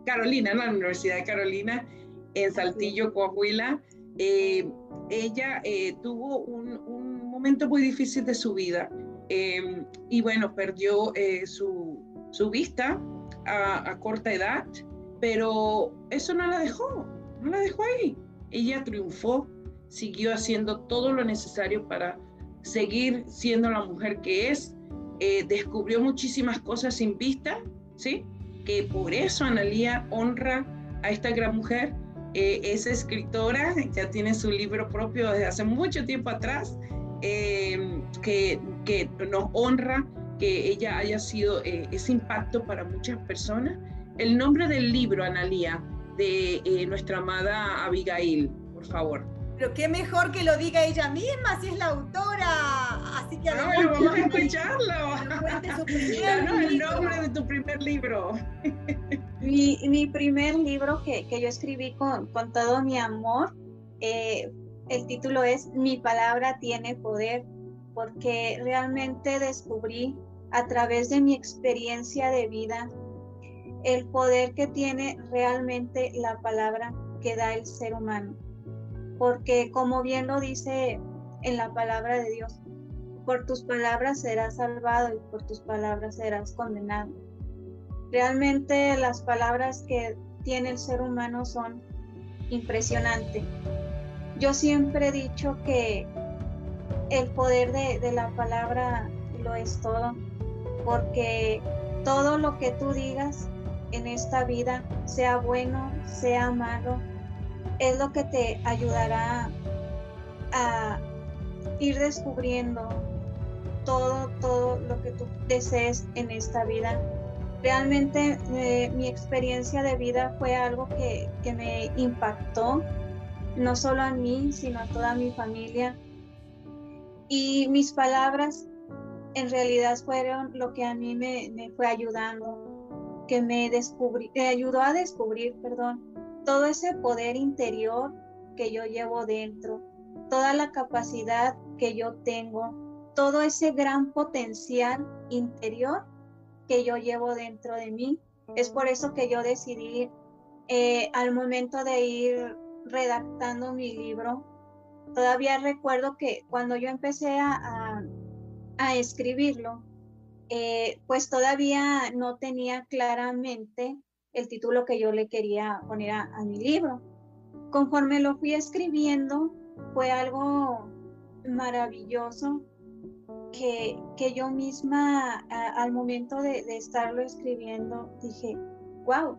[SPEAKER 4] Carolina, la Universidad de Carolina, en Saltillo, Coahuila. Eh, ella tuvo un, un momento muy difícil de su vida Em, y bueno, perdió eh, su, su, vista a, corta edad, pero eso no la dejó, no la dejó ahí. Ella triunfó, siguió haciendo todo lo necesario para seguir siendo la mujer que es, eh, descubrió muchísimas cosas sin vista, ¿sí? Que por eso Analía honra a esta gran mujer. Eh, es escritora, ya tiene su libro propio desde hace mucho tiempo atrás, eh, que, que, nos honra que ella haya sido eh, ese impacto para muchas personas. El nombre del libro, Analía, de eh, nuestra amada Abigail, por favor.
[SPEAKER 5] Pero qué mejor que lo diga ella misma, si es la autora. Así que
[SPEAKER 4] no, pero vamos a escucharlo. el nombre de tu primer libro.
[SPEAKER 8] Mi, mi primer libro que, que, yo escribí con, con todo mi amor, eh, el título es Mi palabra tiene poder, porque realmente descubrí a través de mi experiencia de vida el poder que tiene realmente la palabra que da el ser humano. Porque como bien lo dice en la palabra de Dios, por tus palabras serás salvado y por tus palabras serás condenado. Realmente las palabras que tiene el ser humano son impresionantes. Yo siempre he dicho que el poder de, la palabra lo es todo, porque todo lo que tú digas en esta vida, sea bueno, sea malo, es lo que te ayudará a ir descubriendo todo, todo lo que tú desees en esta vida. Realmente eh, mi experiencia de vida fue algo que, que me impactó, no solo a mí, sino a toda mi familia. Y mis palabras en realidad fueron lo que a mí me, me fue ayudando, que me, descubrí, me ayudó a descubrir, perdón, todo ese poder interior que yo llevo dentro, toda la capacidad que yo tengo, todo ese gran potencial interior que yo llevo dentro de mí. Es por eso que yo decidí eh, al momento de ir redactando mi libro, todavía recuerdo que cuando yo empecé a a escribirlo, eh, pues todavía no tenía claramente el título que yo le quería poner a, mi libro. Conforme lo fui escribiendo, fue algo maravilloso que, que yo misma al momento de, de estarlo escribiendo dije, wow,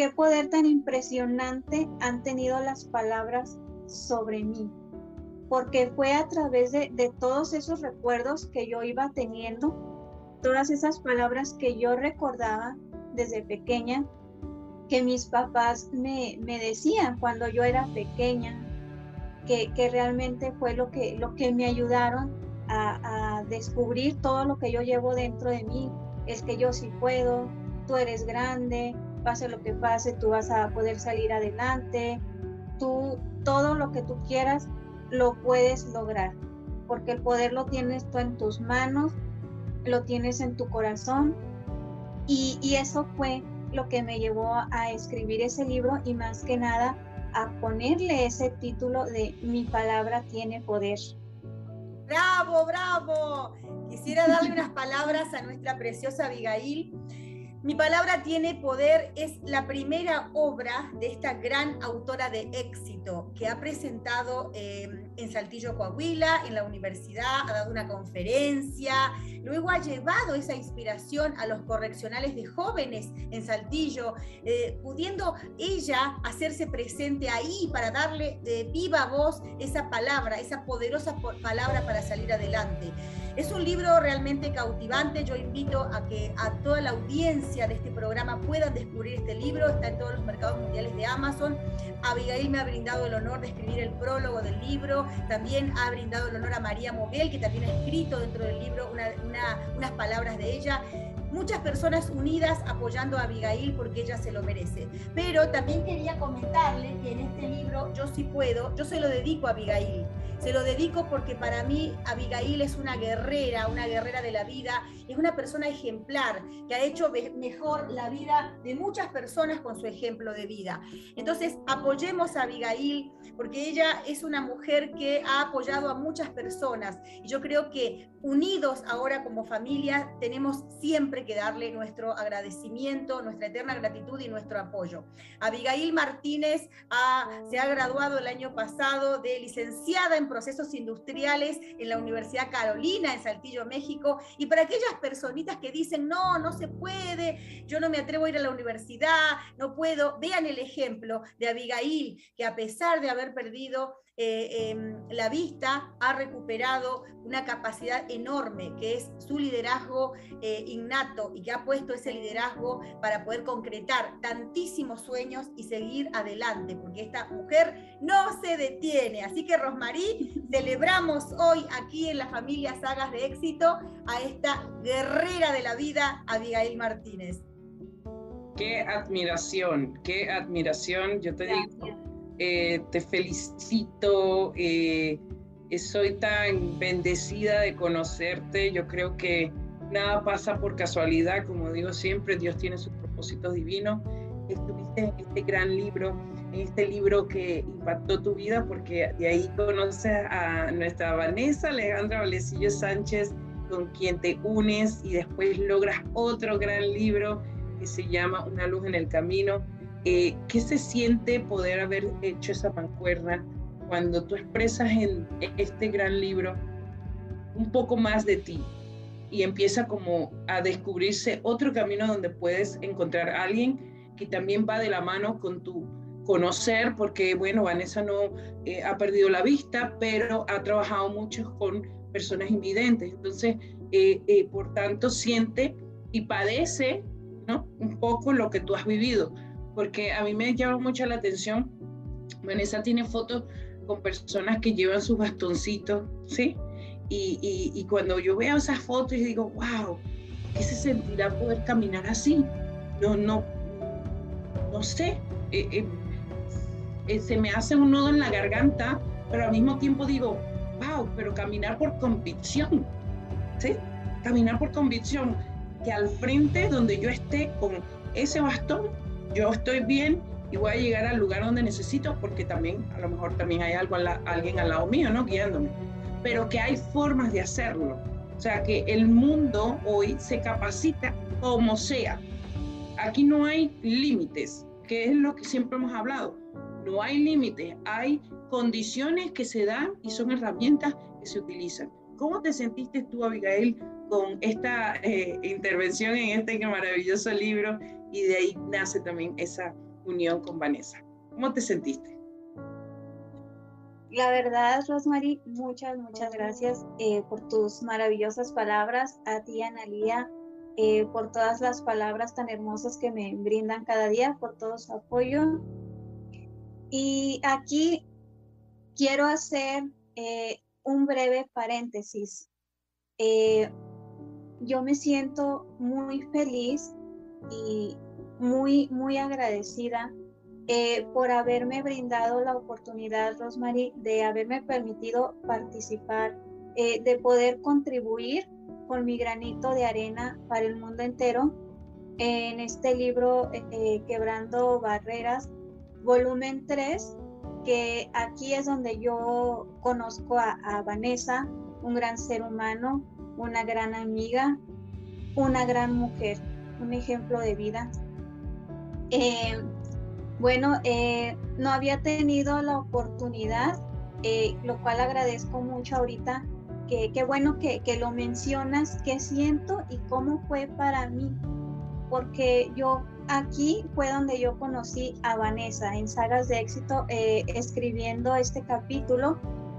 [SPEAKER 8] qué poder tan impresionante han tenido las palabras sobre mí porque fue a través de, todos esos recuerdos que yo iba teniendo, todas esas palabras que yo recordaba desde pequeña, que mis papás me, decían cuando yo era pequeña, que, realmente fue lo que, me ayudaron a, descubrir todo lo que yo llevo dentro de mí. Es que yo sí puedo, tú eres grande, pase lo que pase, tú vas a poder salir adelante, tú todo lo que tú quieras lo puedes lograr, porque el poder lo tienes tú en tus manos, lo tienes en tu corazón, y, eso fue lo que me llevó a escribir ese libro y más que nada a ponerle ese título de Mi palabra tiene poder.
[SPEAKER 5] Bravo, bravo. Quisiera darle unas palabras a nuestra preciosa Abigail mi palabra tiene poder es la primera obra de esta gran autora de éxito que ha presentado em, en Saltillo, Coahuila, en la universidad, ha dado una conferencia, luego ha llevado esa inspiración a los correccionales de jóvenes en Saltillo, eh, pudiendo ella hacerse presente ahí para darle de viva voz esa palabra, esa poderosa palabra para salir adelante. Es un libro realmente cautivante. Yo invito a que a toda la audiencia de este programa puedan descubrir este libro. Está en todos los mercados mundiales de Amazon. Abigail me ha brindado el honor de escribir el prólogo del libro. También ha brindado el honor a María Moguel, que también ha escrito dentro del libro unas palabras de ella muchas personas unidas apoyando a Abigail porque ella se lo merece. Pero también quería comentarle que en este libro, Yo sí puedo, yo se lo dedico a Abigail. Se lo dedico porque para mí Abigail es una guerrera, una guerrera de la vida, es una persona ejemplar que ha hecho mejor la vida de muchas personas con su ejemplo de vida. Entonces, apoyemos a Abigail porque ella es una mujer que ha apoyado a muchas personas y yo creo que unidos ahora como familia tenemos siempre que darle nuestro agradecimiento, nuestra eterna gratitud y nuestro apoyo. Abigail Martínez se ha graduado el año pasado de licenciada en procesos industriales en la Universidad Carolina en Saltillo, México. Y para aquellas personitas que dicen, no, no se puede, yo no me atrevo a ir a la universidad, no puedo, vean el ejemplo de Abigail, que a pesar de haber perdido eh, em, la vista ha recuperado una capacidad enorme que es su liderazgo eh, innato y que ha puesto ese liderazgo para poder concretar tantísimos sueños y seguir adelante, porque esta mujer no se detiene. Así que Rosmarí, celebramos hoy aquí en la familia Sagas de Éxito a esta guerrera de la vida, Abigail Martínez.
[SPEAKER 4] Qué admiración, qué admiración. Yo te digo, eh, te felicito. Eh, soy tan bendecida de conocerte. Yo creo que nada pasa por casualidad. Como digo siempre, Dios tiene sus propósitos divinos. Estuviste en este gran libro, en este libro que impactó tu vida, porque de ahí conoces a nuestra Vanessa Alejandra Valecillo Sánchez, con quien te unes y después logras otro gran libro que se llama Una luz en el camino. Eh, ¿Qué se siente poder haber hecho esa mancuerna cuando tú expresas en este gran libro un poco más de ti y empieza como a descubrirse otro camino donde puedes encontrar a alguien que también va de la mano con tu conocer, porque bueno, Vanessa no eh, ha perdido la vista, pero ha trabajado mucho con personas invidentes, entonces, eh, por tanto, siente y padece un poco lo que tú has vivido, porque a mí me llama mucho la atención, Vanessa tiene fotos con personas que llevan sus bastoncitos, ¿sí? Y, y, cuando yo veo esas fotos y digo, wow, ¿qué se sentirá poder caminar así? No, no, no sé, eh, eh, eh, se me hace un nudo en la garganta, pero al mismo tiempo digo, wow, pero caminar por convicción, ¿sí? Caminar por convicción que al frente donde yo esté con ese bastón, yo estoy bien y voy a llegar al lugar donde necesito, porque también a lo mejor también hay algo alguien al lado mío, ¿no? Guiándome. Pero que hay formas de hacerlo. O sea, que el mundo hoy se capacita como sea. Aquí no hay límites, que es lo que siempre hemos hablado. No hay límites, hay condiciones que se dan y son herramientas que se utilizan. ¿Cómo te sentiste tú, Abigail, con esta eh, intervención en este maravilloso libro y de ahí nace también esa unión con Vanessa. ¿Cómo te sentiste?
[SPEAKER 8] La verdad, Rosemary, muchas, muchas gracias eh, por tus maravillosas palabras. A ti, Analía, eh, por todas las palabras tan hermosas que me brindan cada día, por todo su apoyo. Y aquí quiero hacer un breve paréntesis yo me siento muy feliz y muy, muy agradecida eh, por haberme brindado la oportunidad, Rosemary, de haberme permitido participar, eh, de poder contribuir con mi granito de arena para el mundo entero en este libro eh, Quebrando Barreras, volumen 3, que aquí es donde yo conozco a Vanessa, un gran ser humano, una gran amiga, una gran mujer, un ejemplo de vida. Eh, bueno, eh, no había tenido la oportunidad, eh, lo cual agradezco mucho ahorita. Qué bueno que, que, lo mencionas, qué siento y cómo fue para mí. Porque yo aquí fue donde yo conocí a Vanessa en Sagas de Éxito, escribiendo este capítulo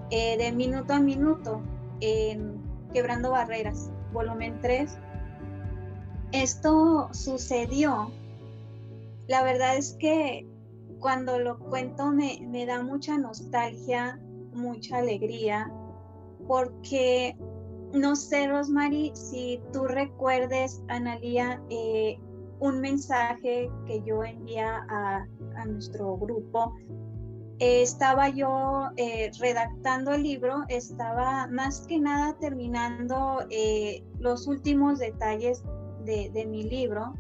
[SPEAKER 8] de minuto a minuto. en Quebrando Barreras, volumen 3. Esto sucedió. La verdad es que cuando lo cuento me, da mucha nostalgia, mucha alegría, porque no sé, Rosemary, si tú recuerdes, Analía, eh, un mensaje que yo envié a, a nuestro grupo estaba yo eh, redactando el libro, estaba más que nada terminando eh, los últimos detalles de, mi libro.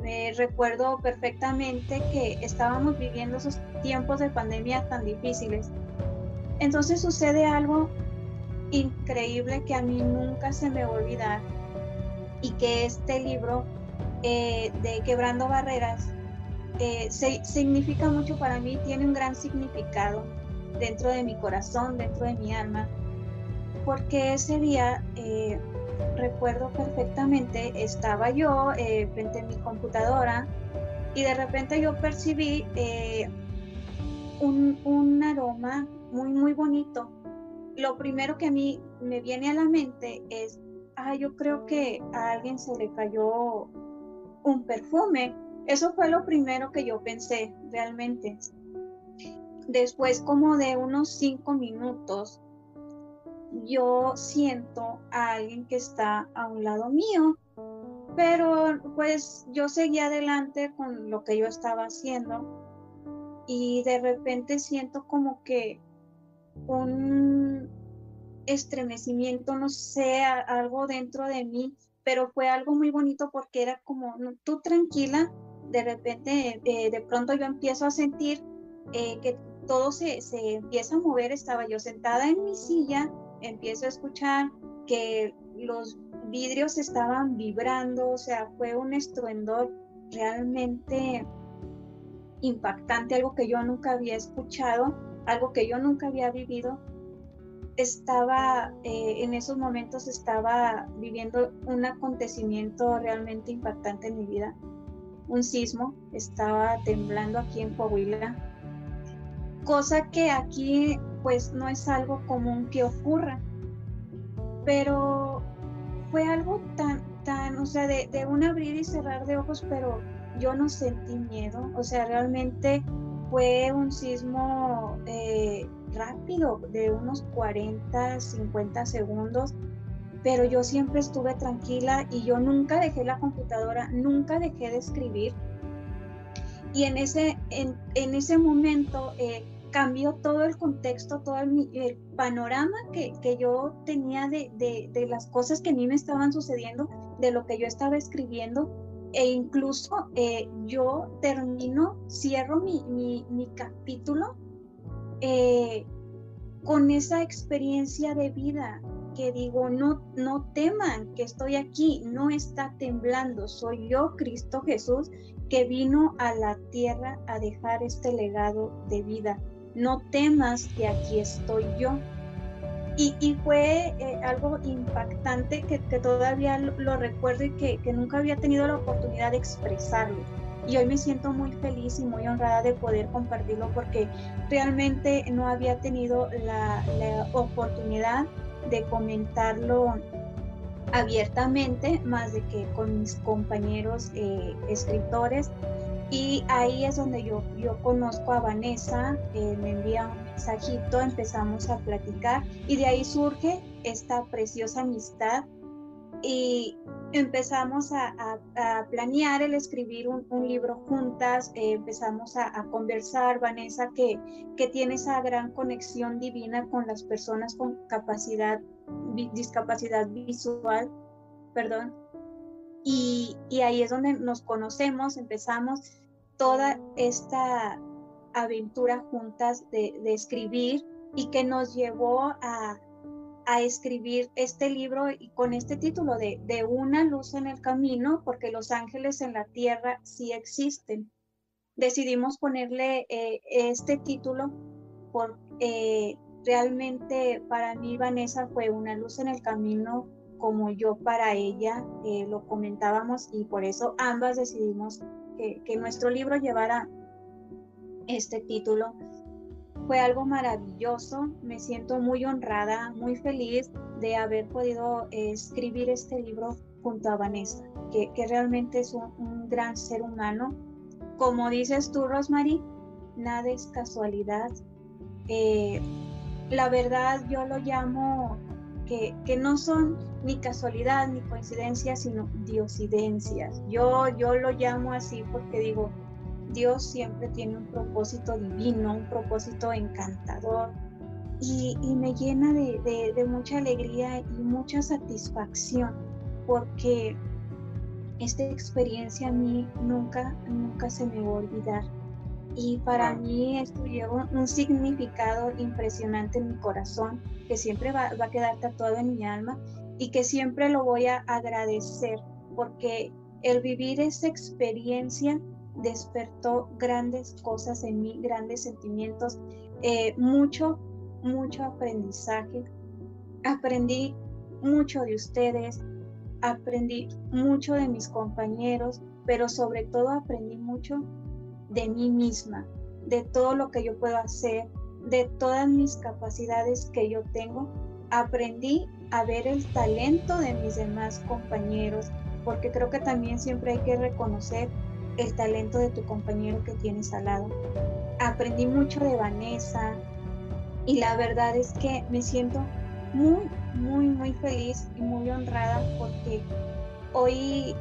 [SPEAKER 8] Me recuerdo perfectamente que estábamos viviendo esos tiempos de pandemia tan difíciles. Entonces sucede algo increíble que a mí nunca se me va a olvidar y que este libro eh, de Quebrando Barreras eh, significa mucho para mí, tiene un gran significado dentro de mi corazón, dentro de mi alma, porque ese día eh, recuerdo perfectamente, estaba yo eh, frente a mi computadora y de repente yo percibí un, un, aroma muy, muy bonito. Lo primero que a mí me viene a la mente es, ah, yo creo que a alguien se le cayó un perfume. Eso fue lo primero que yo pensé realmente. Después como de unos cinco minutos, yo siento a alguien que está a un lado mío, pero pues yo seguía adelante con lo que yo estaba haciendo y de repente siento como que un estremecimiento, no sé, algo dentro de mí, pero fue algo muy bonito porque era como, tú tranquila, de repente, eh, de pronto yo empiezo a sentir eh, que todo se, se empieza a mover, estaba yo sentada en mi silla, empiezo a escuchar que los vidrios estaban vibrando, o sea, fue un estruendor realmente impactante, algo que yo nunca había escuchado, algo que yo nunca había vivido. Estaba, eh, en esos momentos estaba viviendo un acontecimiento realmente impactante en mi vida, un sismo, estaba temblando aquí en Coahuila, cosa que aquí pues no es algo común que ocurra, pero fue algo tan, tan, o sea, de, de un abrir y cerrar de ojos, pero yo no sentí miedo, o sea, realmente fue un sismo eh, rápido, de unos 40, 50 segundos, pero yo siempre estuve tranquila y yo nunca dejé la computadora, nunca dejé de escribir. Y en ese, en, ese momento eh, cambió todo el contexto, todo el, panorama que, que, yo tenía de, de, de las cosas que a mí me estaban sucediendo, de lo que yo estaba escribiendo e incluso eh, yo termino, cierro mi, mi, capítulo eh, con esa experiencia de vida que digo, no, no teman que estoy aquí, no está temblando, soy yo, Cristo Jesús, que vino a la tierra a dejar este legado de vida. No temas que aquí estoy yo. Y, fue eh, algo impactante que, todavía lo, recuerdo y que, nunca había tenido la oportunidad de expresarlo. Y hoy me siento muy feliz y muy honrada de poder compartirlo porque realmente no había tenido la, oportunidad de comentarlo abiertamente, más de que con mis compañeros eh, escritores. Y ahí es donde yo, yo conozco a Vanessa, eh, me envía un mensajito, empezamos a platicar y de ahí surge esta preciosa amistad. Y empezamos a, planear el escribir un, libro juntas, eh, empezamos a, conversar, Vanessa, que, que tiene esa gran conexión divina con las personas con capacidad, discapacidad visual, perdón, y, ahí es donde nos conocemos, empezamos toda esta aventura juntas de, escribir y que nos llevó a, escribir este libro y con este título de, de, Una luz en el camino, porque los ángeles en la tierra sí existen. Decidimos ponerle eh, este título porque eh, realmente para mí Vanessa fue una luz en el camino como yo para ella, eh, lo comentábamos y por eso ambas decidimos que, que, nuestro libro llevara este título. Fue algo maravilloso, me siento muy honrada, muy feliz de haber podido escribir este libro junto a Vanessa, que, que realmente es un, gran ser humano. Como dices tú, Rosemary, nada es casualidad. Eh, la verdad yo lo llamo que, no son ni casualidad ni coincidencia, sino diosidencias. Yo, yo lo llamo así porque digo, Dios siempre tiene un propósito divino, un propósito encantador y, me llena de, de, mucha alegría y mucha satisfacción porque esta experiencia a mí nunca, nunca se me va a olvidar. Y para mí esto lleva un, significado impresionante en mi corazón, que siempre va, a quedar tatuado en mi alma y que siempre lo voy a agradecer, porque el vivir esa experiencia despertó grandes cosas en mí, grandes sentimientos, eh, mucho, mucho aprendizaje. Aprendí mucho de ustedes, aprendí mucho de mis compañeros, pero sobre todo aprendí mucho de mí misma, de todo lo que yo puedo hacer, de todas mis capacidades que yo tengo, aprendí a ver el talento de mis demás compañeros, porque creo que también siempre hay que reconocer el talento de tu compañero que tienes al lado. Aprendí mucho de Vanessa y la verdad es que me siento muy, muy, muy feliz y muy honrada porque hoy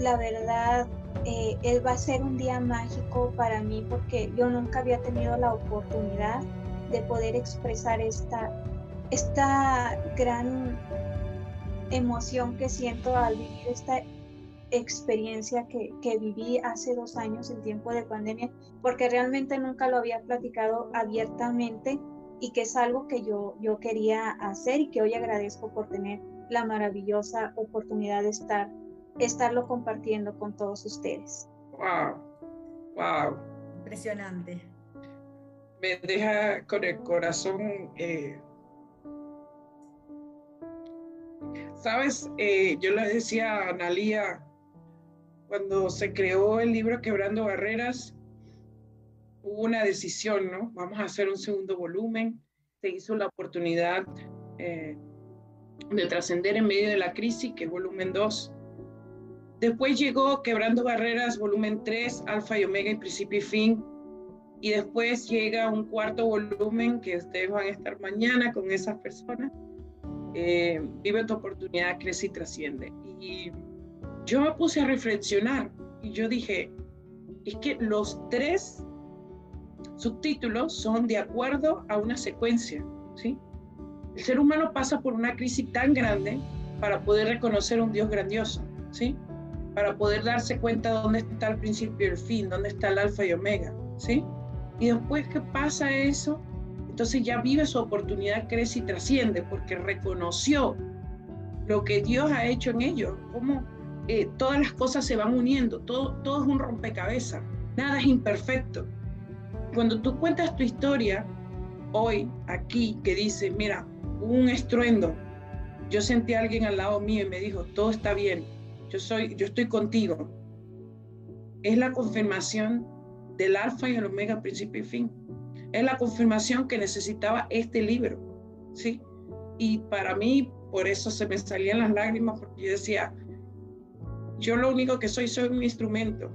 [SPEAKER 8] la verdad eh, él va a ser un día mágico para mí porque yo nunca había tenido la oportunidad de poder expresar esta, esta gran emoción que siento al vivir esta experiencia que, que, viví hace dos años en tiempo de pandemia, porque realmente nunca lo había platicado abiertamente y que es algo que yo, yo quería hacer y que hoy agradezco por tener la maravillosa oportunidad de estar estarlo compartiendo con todos ustedes.
[SPEAKER 4] Wow, wow.
[SPEAKER 5] Impresionante.
[SPEAKER 4] Me deja con el corazón. Eh, Sabes, eh, yo le decía a Analía cuando se creó el libro Quebrando Barreras, hubo una decisión, ¿no? Vamos a hacer un segundo volumen. Se hizo la oportunidad eh, de trascender en medio de la crisis, que es volumen 2. Después llegó Quebrando Barreras, volumen 3, Alfa y Omega y Principio y Fin. Y después llega un cuarto volumen que ustedes van a estar mañana con esas personas. Eh, vive tu oportunidad, crece y trasciende. Y yo me puse a reflexionar y yo dije, es que los tres subtítulos son de acuerdo a una secuencia, ¿sí? El ser humano pasa por una crisis tan grande para poder reconocer un Dios grandioso, ¿sí? para poder darse cuenta dónde está el principio y el fin, dónde está el alfa y omega, ¿sí? Y después que pasa eso, entonces ya vive su oportunidad, crece y trasciende, porque reconoció lo que Dios ha hecho en ellos, cómo eh, todas las cosas se van uniendo, todo, es un rompecabezas, nada es imperfecto. Cuando tú cuentas tu historia hoy, aquí, que dice, mira, hubo un estruendo, yo sentí a alguien al lado mío y me dijo, todo está bien, yo, soy, yo estoy contigo. Es la confirmación del alfa y el omega, principio y fin. Es la confirmación que necesitaba este libro, ¿sí? Y para mí, por eso se me salían las lágrimas, porque yo decía, yo lo único que soy, soy un instrumento.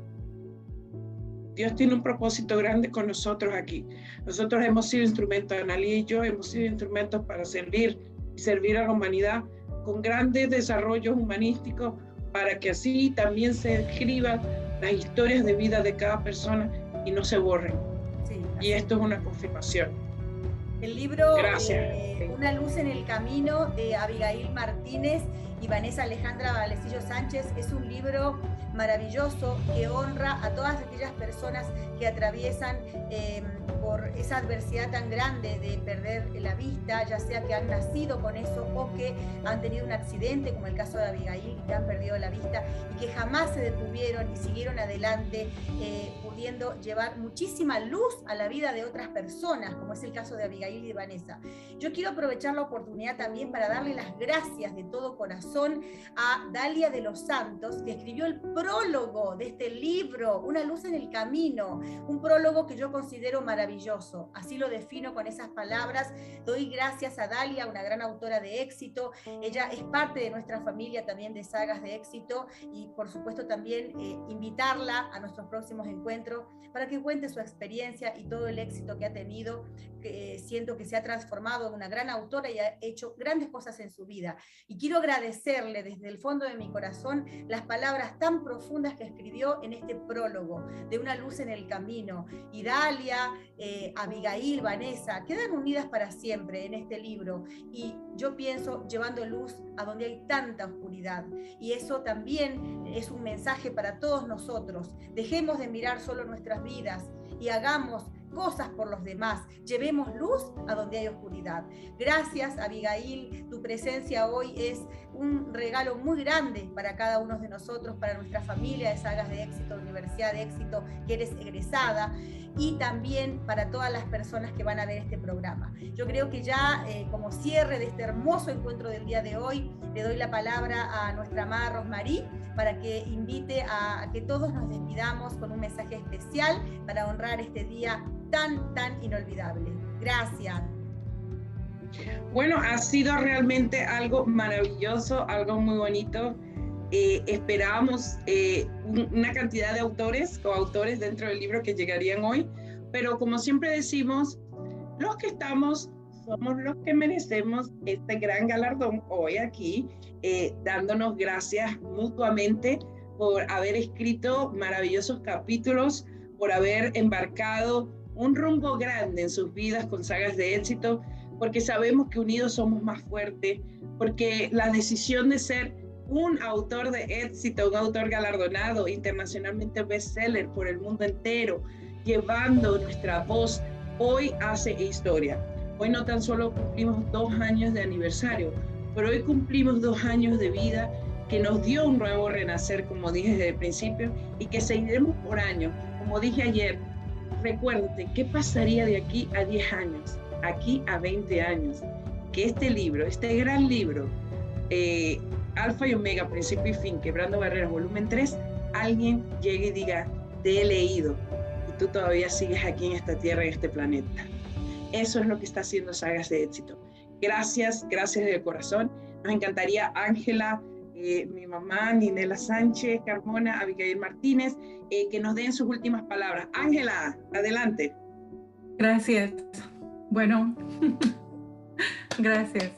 [SPEAKER 4] Dios tiene un propósito grande con nosotros aquí. Nosotros hemos sido instrumentos, Analí y yo hemos sido instrumentos para servir y servir a la humanidad con grandes desarrollos humanísticos, para que así también se escriban las historias de vida de cada persona y no se borren. Y esto es una confirmación.
[SPEAKER 5] El libro eh, Una luz en el camino de Abigail Martínez y Vanessa Alejandra Valecillo Sánchez es un libro maravilloso que honra a todas aquellas personas que atraviesan em, por esa adversidad tan grande de perder la vista, ya sea que han nacido con eso o que han tenido un accidente, como el caso de Abigail, que han perdido la vista y que jamás se detuvieron y siguieron adelante, eh, pudiendo llevar muchísima luz a la vida de otras personas, como es el caso de Abigail y de Vanessa. Yo quiero aprovechar la oportunidad también para darle las gracias de todo corazón a Dalia de los Santos, que escribió el prólogo de este libro, Una luz en el camino, un prólogo que yo considero maravilloso. Así lo defino con esas palabras. Doy gracias a Dalia, una gran autora de éxito. Ella es parte de nuestra familia también de sagas de éxito y por supuesto también eh, invitarla a nuestros próximos encuentros para que cuente su experiencia y todo el éxito que ha tenido. Eh, siento que se ha transformado en una gran autora y ha hecho grandes cosas en su vida. Y quiero agradecerle desde el fondo de mi corazón las palabras tan profundas que escribió en este prólogo de una luz en el camino. Y Dalia, eh, Abigail, Vanessa, quedan unidas para siempre en este libro. Y yo pienso llevando luz a donde hay tanta oscuridad. Y eso también es un mensaje para todos nosotros. Dejemos de mirar solo nuestras vidas y hagamos cosas por los demás. Llevemos luz a donde hay oscuridad. Gracias, Abigail. Tu presencia hoy es un regalo muy grande para cada uno de nosotros, para nuestra familia de Sagas de Éxito, Universidad de Éxito, que eres egresada, y también para todas las personas que van a ver este programa. Yo creo que ya eh, como cierre de este hermoso encuentro del día de hoy, le doy la palabra a nuestra amada Rosmarí para que invite a, a que todos nos despidamos con un mensaje especial para honrar este día tan, tan inolvidable. Gracias.
[SPEAKER 4] Bueno, ha sido realmente algo maravilloso, algo muy bonito. Eh, esperábamos eh, una cantidad de autores, coautores dentro del libro que llegarían hoy, pero como siempre decimos, los que estamos somos los que merecemos este gran galardón hoy aquí, eh, dándonos gracias mutuamente por haber escrito maravillosos capítulos, por haber embarcado un rumbo grande en sus vidas con sagas de éxito, porque sabemos que unidos somos más fuertes, porque la decisión de ser un autor de éxito, un autor galardonado, internacionalmente bestseller por el mundo entero, llevando nuestra voz, hoy hace historia. Hoy no tan solo cumplimos dos años de aniversario, pero hoy cumplimos dos años de vida que nos dio un nuevo renacer, como dije desde el principio, y que seguiremos por años. Como dije ayer, recuérdate, ¿qué pasaría de aquí a 10 años? Aquí a 20 años. Que este libro, este gran libro, eh, Alfa y Omega, Principio y Fin, Quebrando Barreras, volumen 3, alguien llegue y diga, te he leído y tú todavía sigues aquí en esta tierra, en este planeta. Eso es lo que está haciendo Sagas de Éxito. Gracias, gracias de corazón. Nos encantaría, Ángela, eh, mi mamá, Ninela Sánchez, Carmona, Abigail Martínez, eh, que nos den sus últimas palabras. Ángela, adelante.
[SPEAKER 6] Gracias. Bueno, gracias.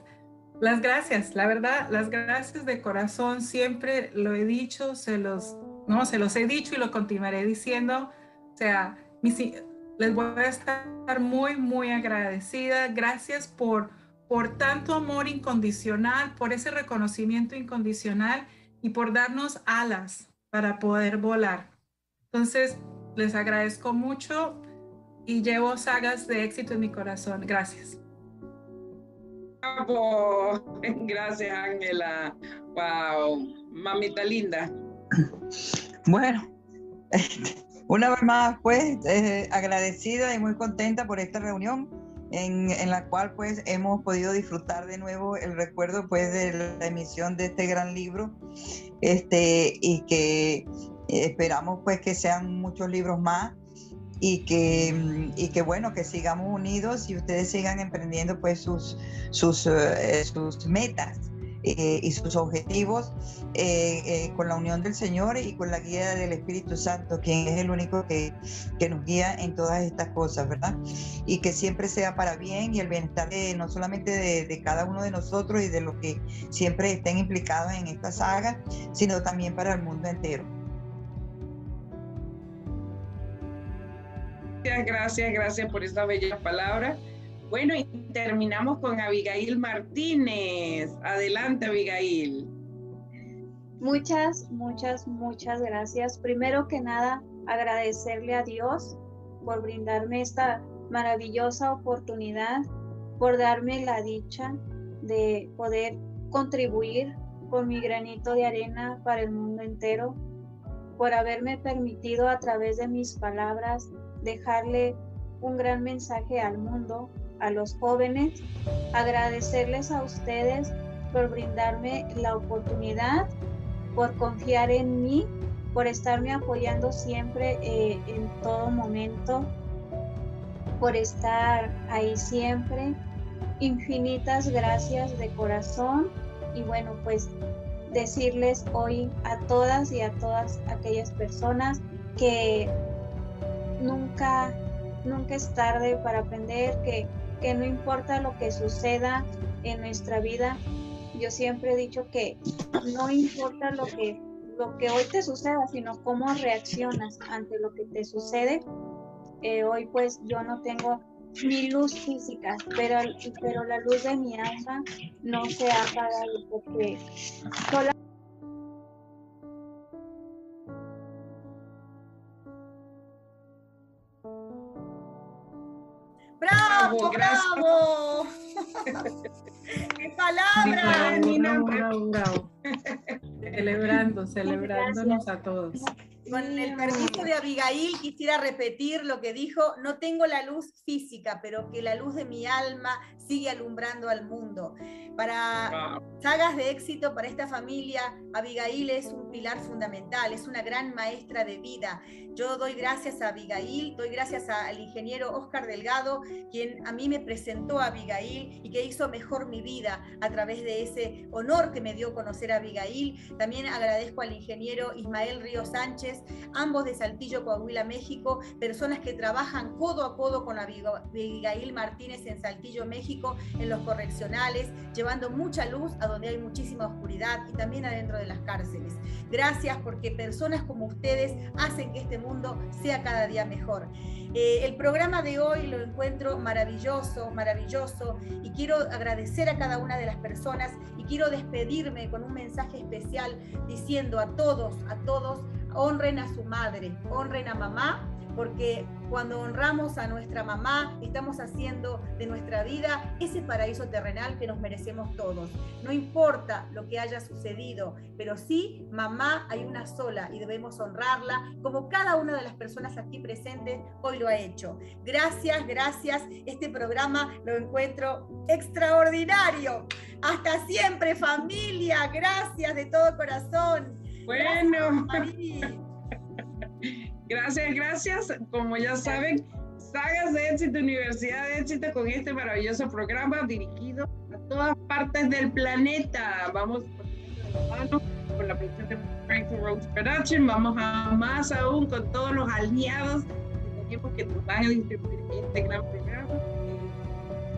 [SPEAKER 6] Las gracias, la verdad, las gracias de corazón, siempre lo he dicho, se los, no, se los he dicho y lo continuaré diciendo. O sea, mis, les voy a estar muy, muy agradecida. Gracias por, por tanto amor incondicional, por ese reconocimiento incondicional y por darnos alas para poder volar. Entonces, les agradezco mucho y llevo sagas de éxito en mi corazón. Gracias.
[SPEAKER 4] Gracias, Ángela. Wow, mamita linda.
[SPEAKER 7] Bueno, una vez más, pues, eh, agradecida y muy contenta por esta reunión en, en, la cual, pues, hemos podido disfrutar de nuevo el recuerdo, pues, de la emisión de este gran libro, este, y que esperamos, pues, que sean muchos libros más y que, y que bueno, que sigamos unidos y ustedes sigan emprendiendo pues sus, sus, eh, sus metas eh, y sus objetivos eh, con la unión del Señor y con la guía del Espíritu Santo, quien es el único que, que, nos guía en todas estas cosas, ¿verdad? Y que siempre sea para bien y el bienestar de, no solamente de, de, cada uno de nosotros y de los que siempre estén implicados en esta saga, sino también para el mundo entero.
[SPEAKER 4] Gracias, gracias, gracias por esta bella palabra. Bueno, y terminamos con Abigail Martínez. Adelante, Abigail.
[SPEAKER 8] Muchas, muchas, muchas gracias. Primero que nada, agradecerle a Dios por brindarme esta maravillosa oportunidad, por darme la dicha de poder contribuir con mi granito de arena para el mundo entero, por haberme permitido a través de mis palabras dejarle un gran mensaje al mundo a los jóvenes, agradecerles a ustedes por brindarme la oportunidad, por confiar en mí, por estarme apoyando siempre eh, en todo momento, por estar ahí siempre. Infinitas gracias de corazón y bueno, pues decirles hoy a todas y a todas aquellas personas que nunca, nunca es tarde para aprender, que que no importa lo que suceda en nuestra vida, yo siempre he dicho que no importa lo que, lo que hoy te suceda, sino cómo reaccionas ante lo que te sucede. Eh, hoy pues yo no tengo mi luz física, pero, pero la luz de mi alma no se ha apagado porque
[SPEAKER 5] ¡Bravo, bravo! ¡Qué palabra!
[SPEAKER 6] Bravo, bravo, bravo, Celebrando, celebrándonos a todos.
[SPEAKER 5] Con el permiso de Abigail, quisiera repetir lo que dijo, no tengo la luz física, pero que la luz de mi alma sigue alumbrando al mundo. Para sagas de éxito, para esta familia, Abigail es un pilar fundamental, es una gran maestra de vida. Yo doy gracias a Abigail, doy gracias al ingeniero Oscar Delgado, quien a mí me presentó a Abigail y que hizo mejor mi vida a través de ese honor que me dio conocer a Abigail. También agradezco al ingeniero Ismael Río Sánchez, ambos de Saltillo, Coahuila, México, personas que trabajan codo a codo con Abigail Martínez en Saltillo, México, en los correccionales, llevando mucha luz a donde hay muchísima oscuridad y también adentro de las cárceles. Gracias porque personas como ustedes hacen que este mundo sea cada día mejor. Eh, el programa de hoy lo encuentro maravilloso, maravilloso y quiero agradecer a cada una de las personas y quiero despedirme con un mensaje especial diciendo a todos, a todos, honren a su madre, honren a mamá porque cuando honramos a nuestra mamá, estamos haciendo de nuestra vida ese paraíso terrenal que nos merecemos todos. No importa lo que haya sucedido, pero sí, mamá hay una sola y debemos honrarla como cada una de las personas aquí presentes hoy lo ha hecho. Gracias, gracias. Este programa lo encuentro extraordinario. Hasta siempre, familia. Gracias de todo corazón.
[SPEAKER 4] Bueno. Gracias, gracias. Como ya saben, Sagas de Éxito, Universidad de Éxito, con este maravilloso programa dirigido a todas partes del planeta. Vamos con la producción de Franklin Rose Production. Vamos a más aún con todos los aliados que tenemos que nos van a distribuir este gran programa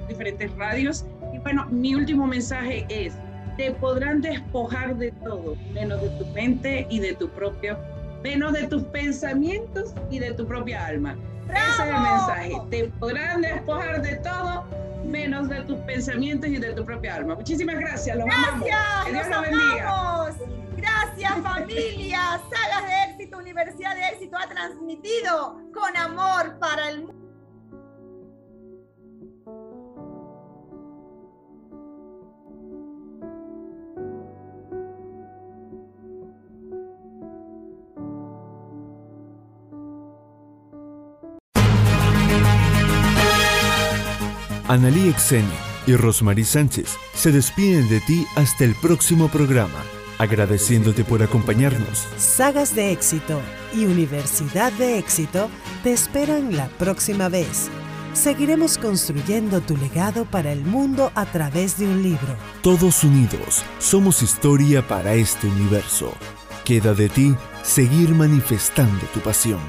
[SPEAKER 4] en diferentes radios. Y bueno, mi último mensaje es, te podrán despojar de todo, menos de tu mente y de tu propio menos de tus pensamientos y de tu propia alma. Ese es el mensaje. Te podrán despojar de todo menos de tus pensamientos y de tu propia alma. Muchísimas gracias. Los
[SPEAKER 5] gracias.
[SPEAKER 4] Que Dios los bendiga.
[SPEAKER 5] Gracias familia. Sagas de éxito, Universidad de éxito ha transmitido con amor para el mundo.
[SPEAKER 2] Analí Exeni y Rosmarie Sánchez se despiden de ti hasta el próximo programa, agradeciéndote por acompañarnos.
[SPEAKER 1] Sagas de éxito y Universidad de éxito te esperan la próxima vez. Seguiremos construyendo tu legado para el mundo a través de un libro.
[SPEAKER 2] Todos unidos, somos historia para este universo. Queda de ti seguir manifestando tu pasión.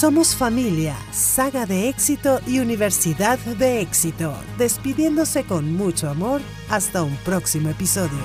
[SPEAKER 1] Somos familia, saga de éxito y universidad de éxito, despidiéndose con mucho amor hasta un próximo episodio.